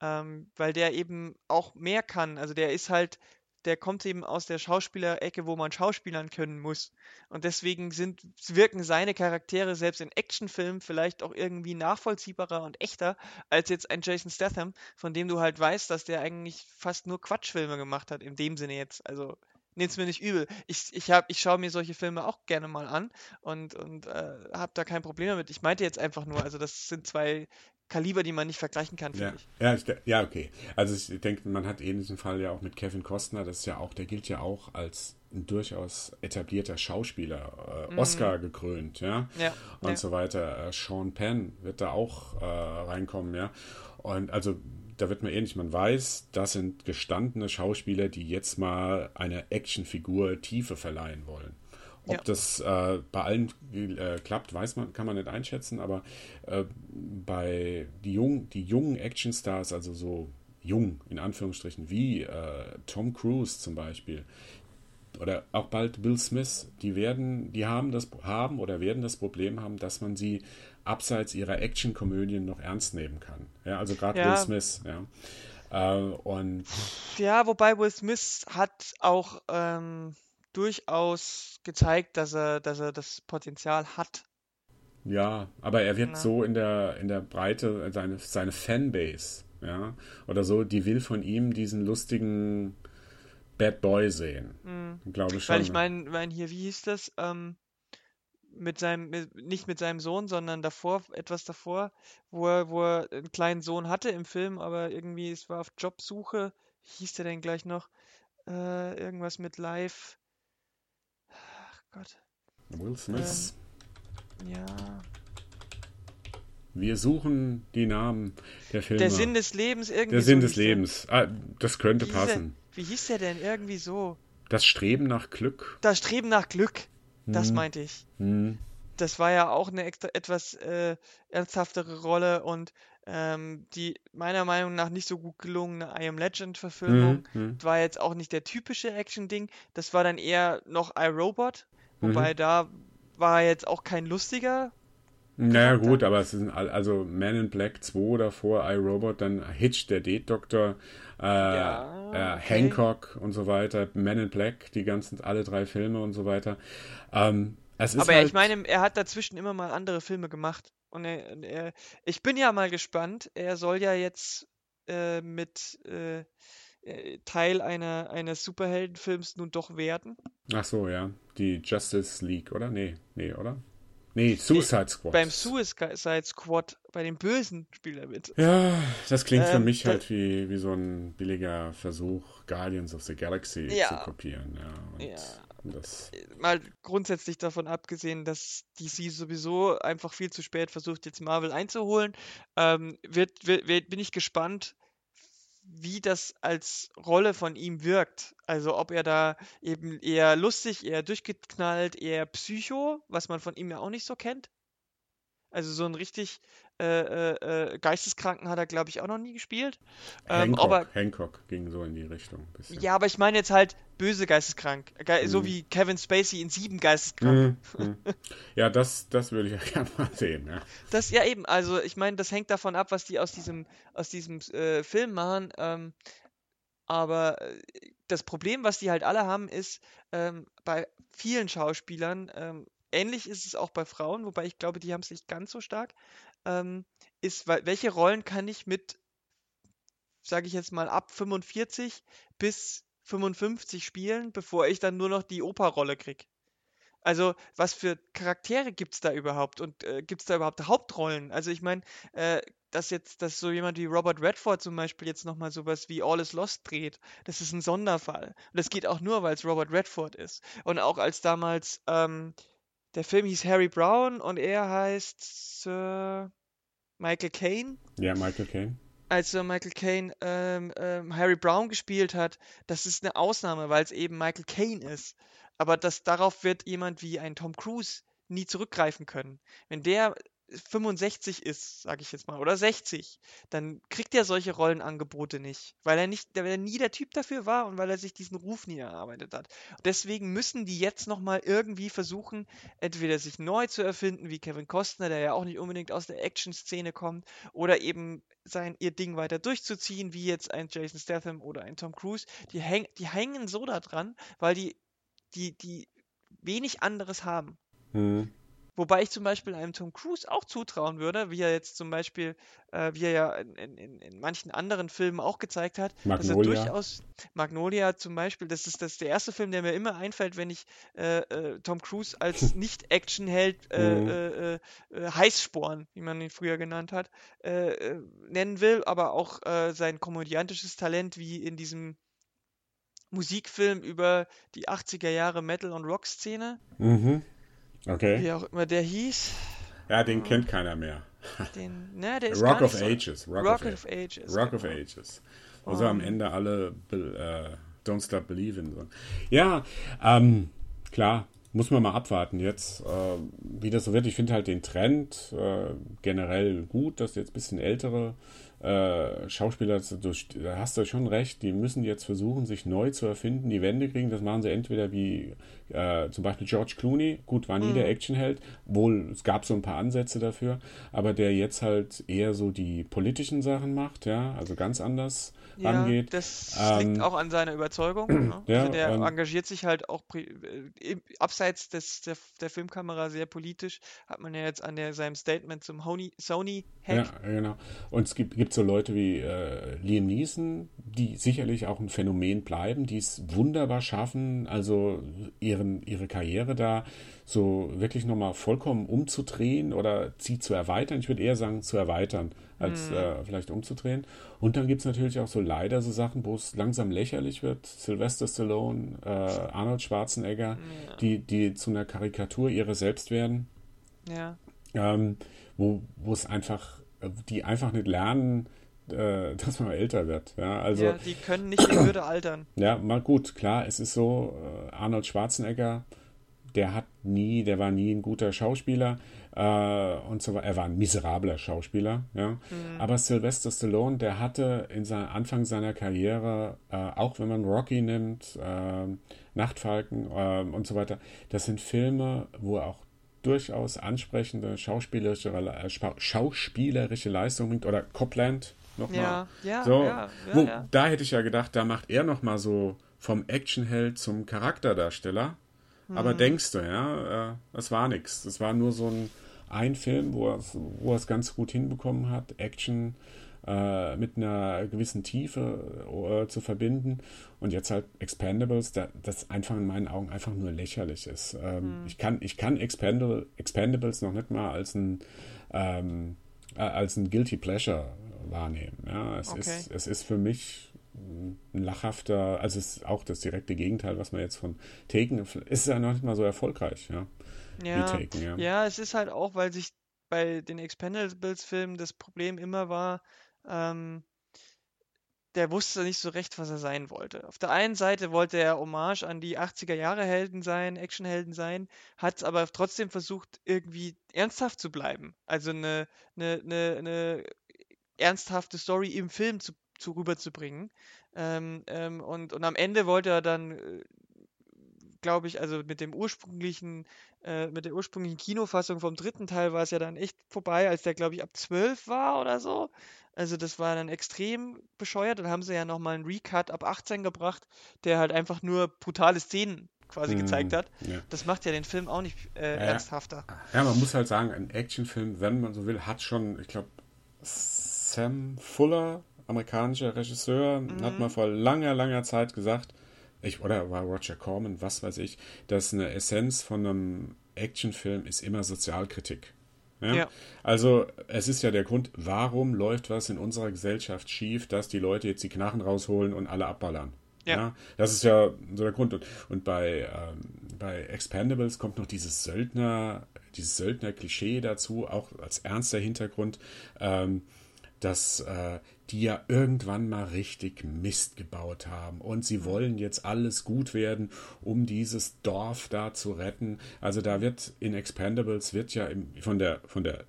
Ähm, weil der eben auch mehr kann. Also der ist halt, der kommt eben aus der Schauspielerecke, wo man Schauspielern können muss. Und deswegen sind, wirken seine Charaktere selbst in Actionfilmen vielleicht auch irgendwie nachvollziehbarer und echter als jetzt ein Jason Statham, von dem du halt weißt, dass der eigentlich fast nur Quatschfilme gemacht hat, in dem Sinne jetzt. Also nehm's mir nicht übel. Ich, ich, hab, ich schaue mir solche Filme auch gerne mal an und, und äh, habe da kein Problem damit. Ich meinte jetzt einfach nur, also das sind zwei Kaliber, die man nicht vergleichen kann, Ja, finde ich. ja, ich, ja, okay. Also ich denke, man hat ähnlichen Fall ja auch mit Kevin Costner, das ist ja auch, der gilt ja auch als ein durchaus etablierter Schauspieler, äh, Oscar gekrönt, ja, Ja, und ja. so weiter. Äh, Sean Penn wird da auch äh, reinkommen, ja. Und also da wird man ähnlich, man weiß, das sind gestandene Schauspieler, die jetzt mal einer Actionfigur Tiefe verleihen wollen. Ob Ja. das äh, bei allen äh, klappt, weiß man, kann man nicht einschätzen, aber äh, bei die jungen, die jungen Actionstars, also so jung in Anführungsstrichen, wie äh, Tom Cruise zum Beispiel, oder auch bald Bill Smith, die werden, die haben das haben oder werden das Problem haben, dass man sie abseits ihrer Actionkomödien noch ernst nehmen kann. Ja, also gerade Ja. Will Smith, ja. Äh, und Ja, wobei Will Smith hat auch ähm, durchaus gezeigt, dass er, dass er das Potenzial hat. Ja, aber er wird Na. so in der, in der Breite, seine, seine Fanbase, ja, oder so, die will von ihm diesen lustigen Bad Boy sehen. Glaube ich schon. Weil ich meine, mein, hier, wie hieß das? Ähm, mit seinem, mit, nicht mit seinem Sohn, sondern davor, etwas davor, wo er, wo er einen kleinen Sohn hatte im Film, aber irgendwie, es war auf Jobsuche. Wie hieß der denn gleich noch? Äh, irgendwas mit Live. Ach Gott. Will Smith. Ja. Wir suchen die Namen der Filme. Der Sinn des Lebens, irgendwie Der so Sinn des hieß der. Lebens. Ah, das könnte Wie hieß, der, passen. wie hieß der denn? Irgendwie so. Das Streben nach Glück. Das Streben nach Glück. Das Hm. meinte ich. Hm. das war ja auch eine extra, etwas äh, ernsthaftere Rolle und ähm, die meiner Meinung nach nicht so gut gelungene I Am Legend Verfilmung Hm. Hm. war jetzt auch nicht der typische Action-Ding. Das war dann eher noch iRobot, Mhm. wobei da war jetzt auch kein lustiger Naja, gut, aber es sind also Man in Black 2 davor, iRobot, dann Hitch, der Date-Doktor, äh, ja, äh, okay. Hancock und so weiter, Man in Black, die ganzen, alle drei Filme und so weiter. Ähm, aber halt, ich meine, er hat dazwischen immer mal andere Filme gemacht. Und er, er, ich bin ja mal gespannt. Er soll ja jetzt äh, mit äh, äh Teil einer, eines Superheldenfilms nun doch werden. Ach so, ja. Die Justice League, oder? Nee, nee, oder? Nee, Suicide Squad. Beim Suicide Squad, bei den Bösen spielt er mit. Ja, das klingt für ähm, mich halt wie, wie so ein billiger Versuch, Guardians of the Galaxy ja. zu kopieren. Ja, ja. Das... Äh, mal grundsätzlich davon abgesehen, dass DC sowieso einfach viel zu spät versucht, jetzt Marvel einzuholen, ähm, wird, wird, wird, bin ich gespannt, wie das als Rolle von ihm wirkt. Also ob er da eben eher lustig, eher durchgeknallt, eher Psycho, was man von ihm ja auch nicht so kennt. Also so ein richtig äh, äh, äh Geisteskranken hat er, glaube ich, auch noch nie gespielt. Ähm, Hancock, aber, Hancock ging so in die Richtung. Ja, aber ich meine jetzt halt böse Geisteskrank. Ge mhm. So wie Kevin Spacey in Sieben Geisteskrank. Mhm. Mhm. Ja, das, das würde ich ja gerne mal sehen. Ja. Das, ja, eben. Also ich meine, das hängt davon ab, was die aus diesem, aus diesem äh, Film machen. Ähm, aber äh, das Problem, was die halt alle haben, ist, ähm, bei vielen Schauspielern ähm, ähnlich ist es auch bei Frauen, wobei ich glaube, die haben es nicht ganz so stark, ähm, ist, welche Rollen kann ich mit, sage ich jetzt mal, ab 45 bis 55 spielen, bevor ich dann nur noch die Operrolle kriege? Also, was für Charaktere gibt es da überhaupt? Und äh, gibt es da überhaupt Hauptrollen? Also, ich meine, äh, dass jetzt, dass so jemand wie Robert Redford zum Beispiel jetzt nochmal sowas wie All is Lost dreht, das ist ein Sonderfall. Und das geht auch nur, weil es Robert Redford ist. Und auch als damals, ähm, der Film hieß Harry Brown und er heißt Sir Michael Caine. Ja, Michael Caine. Als Sir Michael Caine ähm, ähm, Harry Brown gespielt hat, das ist eine Ausnahme, weil es eben Michael Caine ist. Aber das, darauf wird jemand wie ein Tom Cruise nie zurückgreifen können. Wenn der 65 ist, sage ich jetzt mal, oder 60, dann kriegt er solche Rollenangebote nicht, weil er nicht, weil er nie der Typ dafür war und weil er sich diesen Ruf nie erarbeitet hat. deswegen müssen die jetzt nochmal irgendwie versuchen, entweder sich neu zu erfinden, wie Kevin Costner, der ja auch nicht unbedingt aus der Action-Szene kommt, oder eben sein, ihr Ding weiter durchzuziehen, wie jetzt ein Jason Statham oder ein Tom Cruise. Die, häng, die hängen so da dran, weil die, die, die wenig anderes haben. Mhm. Wobei ich zum Beispiel einem Tom Cruise auch zutrauen würde, wie er jetzt zum Beispiel, äh, wie er ja in, in, in, manchen anderen Filmen auch gezeigt hat, Magnolia. dass er durchaus, Magnolia zum Beispiel, das ist, das ist der erste Film, der mir immer einfällt, wenn ich äh, äh, Tom Cruise als Nicht-Action-Held äh, mhm. Äh, äh, Heißsporn, wie man ihn früher genannt hat, nennen will, aber auch sein komödiantisches Talent wie in diesem Musikfilm über die 80er Jahre Metal- und Rock-Szene. Mhm. Okay. Wie auch immer der hieß. Ja, den uh, kennt keiner mehr. Den, ne, der ist Rock of so. Ages. Rock, Rock of, of, Ages. Rock genau. of Ages. Wo sie am Ende alle äh, Don't Stop Believing. So. Ja, ähm, klar, muss man mal abwarten jetzt, äh, wie das so wird. Ich finde halt den Trend äh, generell gut, dass jetzt ein bisschen ältere äh, Schauspieler, da hast du schon recht, die müssen jetzt versuchen, sich neu zu erfinden, die Wände kriegen. Das machen sie entweder wie äh, zum Beispiel George Clooney, gut, war nie mhm. der Actionheld, wohl es gab so ein paar Ansätze dafür, aber der jetzt halt eher so die politischen Sachen macht, ja, also ganz anders ja, angeht. Das ähm, liegt auch an seiner Überzeugung. Ne? Ja, also der engagiert sich halt auch äh, abseits des, der, der, Filmkamera sehr politisch. Hat man ja jetzt an der, seinem Statement zum Sony-Hack. Ja, genau. Und es gibt, gibt so Leute wie äh, Liam Neeson, die sicherlich auch ein Phänomen bleiben, die es wunderbar schaffen, also ihren, ihre Karriere da so wirklich nochmal vollkommen umzudrehen oder sie zu erweitern. Ich würde eher sagen, zu erweitern, als mhm. äh, vielleicht umzudrehen. Und dann gibt es natürlich auch so leider so Sachen, wo es langsam lächerlich wird. Sylvester Stallone, äh, Arnold Schwarzenegger, ja. die, die zu einer Karikatur ihrer selbst werden. Ja. Ähm, wo es einfach, die einfach nicht lernen, äh, dass man älter wird. Ja, also, ja, die können nicht in Würde altern. Ja, mal gut, klar, es ist so, äh, Arnold Schwarzenegger, der hat nie, der war nie ein guter Schauspieler äh, und so Er war ein miserabler Schauspieler, ja. Mhm. Aber Sylvester Stallone, der hatte in seinem Anfang seiner Karriere, äh, auch wenn man Rocky nimmt, äh, Nachtfalken äh, und so weiter, das sind Filme, wo er auch durchaus ansprechende schauspielerische, schauspielerische Leistung bringt. Oder Copland nochmal. Ja, ja, so, ja, ja, wo, ja. Da hätte ich ja gedacht, da macht er nochmal so vom Actionheld zum Charakterdarsteller. Aber Mhm. denkst du, ja, äh, das war nichts. Das war nur so ein, ein Film, wo er, wo er es ganz gut hinbekommen hat, Action äh, mit einer gewissen Tiefe äh, zu verbinden. Und jetzt halt Expendables, da, das einfach in meinen Augen einfach nur lächerlich ist. Ähm, Mhm. Ich kann, ich kann Expendable, Expendables noch nicht mal als ein, ähm, äh, als ein Guilty Pleasure wahrnehmen. Ja, es, Okay. ist, es ist für mich ein lachhafter, also es ist auch das direkte Gegenteil, was man jetzt von Taken, es ist ja noch nicht mal so erfolgreich, ja, Ja, Taken, ja. ja, es ist halt auch, weil sich bei den Expendables-Filmen das Problem immer war, ähm, der wusste nicht so recht, was er sein wollte. Auf der einen Seite wollte er Hommage an die 80er-Jahre-Helden sein, Actionhelden sein, hat aber trotzdem versucht, irgendwie ernsthaft zu bleiben. Also eine, eine, eine, eine ernsthafte Story im Film zu, zu rüberzubringen. Ähm, ähm, und, und am Ende wollte er dann, äh, glaube ich, also mit dem ursprünglichen, äh, mit der ursprünglichen Kinofassung vom dritten Teil war es ja dann echt vorbei, als der, glaube ich, ab 12 war oder so. Also das war dann extrem bescheuert. Dann haben sie ja nochmal einen Recut ab 18 gebracht, der halt einfach nur brutale Szenen quasi gezeigt Hm, hat. ja. Das macht ja den Film auch nicht äh, Ja. ernsthafter. Ja, man muss halt sagen, ein Actionfilm, wenn man so will, hat schon, ich glaube, Sam Fuller, amerikanischer Regisseur, hat mal vor langer, langer Zeit gesagt, ich, oder war Roger Corman, was weiß ich, dass eine Essenz von einem Actionfilm ist immer Sozialkritik. Ja? Ja. Also es ist ja der Grund, warum läuft was in unserer Gesellschaft schief, dass die Leute jetzt die Knarren rausholen und alle abballern. Ja. das ist ja so der Grund. Und, und bei, ähm, bei Expendables kommt noch dieses Söldner, dieses Söldner-Klischee dazu, auch als ernster Hintergrund, ähm, dass äh, die ja irgendwann mal richtig Mist gebaut haben und sie wollen jetzt alles gut werden, um dieses Dorf da zu retten. Also da wird in Expendables wird ja im, von der von der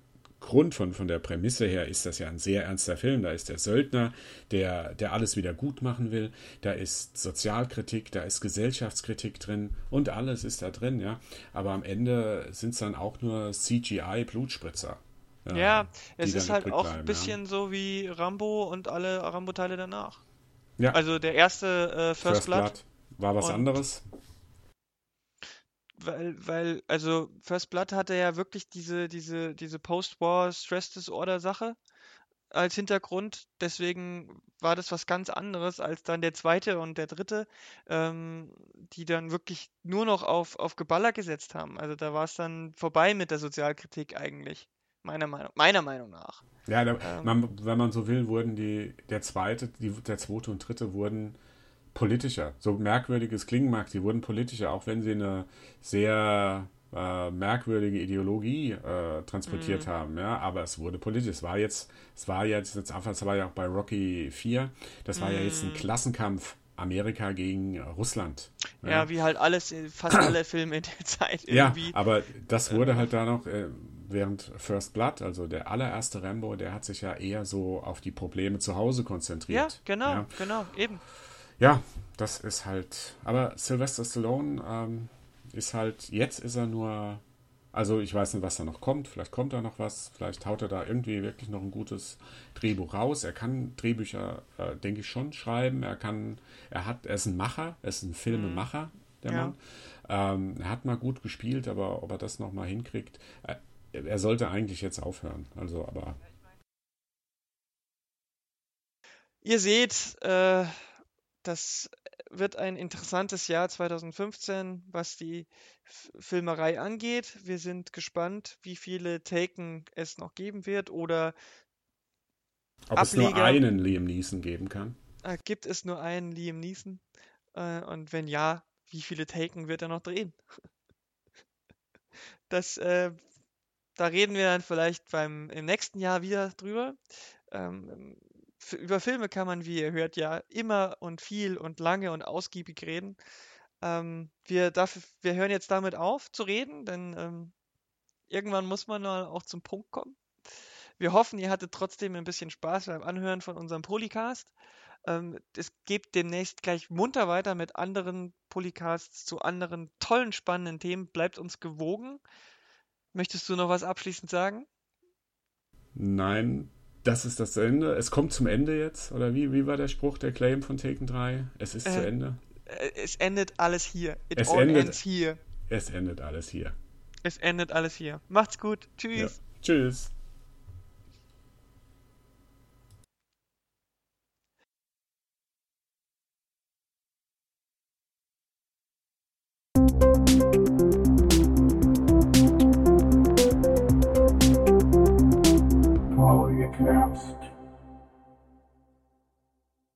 Grund von, von der Prämisse her ist das ja ein sehr ernster Film. Da ist der Söldner, der, der alles wieder gut machen will. Da ist Sozialkritik, da ist Gesellschaftskritik drin und alles ist da drin, ja. Aber am Ende sind es dann auch nur CGI-Blutspritzer. Ja, die es ist halt auch bleiben, ein bisschen so wie Rambo und alle Rambo-Teile danach. Ja. Also der erste äh, Ja. First, Blood, war was anderes. weil, weil, also First Blood hatte ja wirklich diese, diese, diese Post-War Stress Disorder Sache als Hintergrund. Deswegen war das was ganz anderes als dann der zweite und der dritte, ähm, die dann wirklich nur noch auf, auf Geballer gesetzt haben. Also da war es dann vorbei mit der Sozialkritik eigentlich. Meiner Meinung, meiner Meinung nach. Ja, da, Ähm. man, wenn man so will, wurden die, der zweite, die, der zweite und dritte wurden politischer. So merkwürdig es klingen mag, sie wurden politischer, auch wenn sie eine sehr äh, merkwürdige Ideologie äh, transportiert Mhm. haben, ja, aber es wurde politisch. Es war jetzt, es war jetzt, jetzt es war ja auch bei Rocky 4, das war ja jetzt ein Mhm. Klassenkampf Amerika gegen äh, Russland. Ja, wie halt alles, fast alle Filme in der Zeit Ja, irgendwie. aber das wurde halt da noch, äh, während First Blood, also der allererste Rambo, der hat sich ja eher so auf die Probleme zu Hause Ja, konzentriert. genau, Ja, genau, eben. ja das ist halt, aber Sylvester Stallone ähm, ist halt, jetzt ist er nur, also ich weiß nicht, was da noch kommt, vielleicht kommt da noch was, vielleicht haut er da irgendwie wirklich noch ein gutes Drehbuch raus. Er kann Drehbücher, äh, denke ich, schon schreiben, er kann, er hat, er ist ein Macher, er ist ein Filmemacher, der Ja. Mann. Ähm, er hat mal gut gespielt, aber ob er das nochmal hinkriegt, äh, er sollte eigentlich jetzt aufhören. Also, aber Ihr seht, äh, das wird ein interessantes Jahr 2015, was die F Filmerei angeht. Wir sind gespannt, wie viele Taken es noch geben wird oder ob es nur Ableger. einen Liam Neeson geben kann. äh, gibt es nur einen Liam Neeson? Äh, und wenn ja, wie viele Taken wird er noch drehen? Das, äh, da reden wir dann vielleicht beim im nächsten Jahr wieder drüber. Ähm, f- über Filme kann man, wie ihr hört, ja immer und viel und lange und ausgiebig reden. Ähm, wir, dafür, wir hören jetzt damit auf zu reden, denn ähm, irgendwann muss man mal auch zum Punkt kommen. Wir hoffen, ihr hattet trotzdem ein bisschen Spaß beim Anhören von unserem Polycast. Ähm, es geht demnächst gleich munter weiter mit anderen Polycasts zu anderen tollen, spannenden Themen. Bleibt uns gewogen. Möchtest du noch was abschließend sagen? Nein, das ist das Ende. Es kommt zum Ende jetzt. Oder wie, wie war der Spruch, der Claim von Taken 3? Es ist äh, zu Ende. Äh, es endet alles hier. It es endet, ends here. Es endet alles hier. Es endet alles hier. Macht's gut. Tschüss. Ja. Tschüss.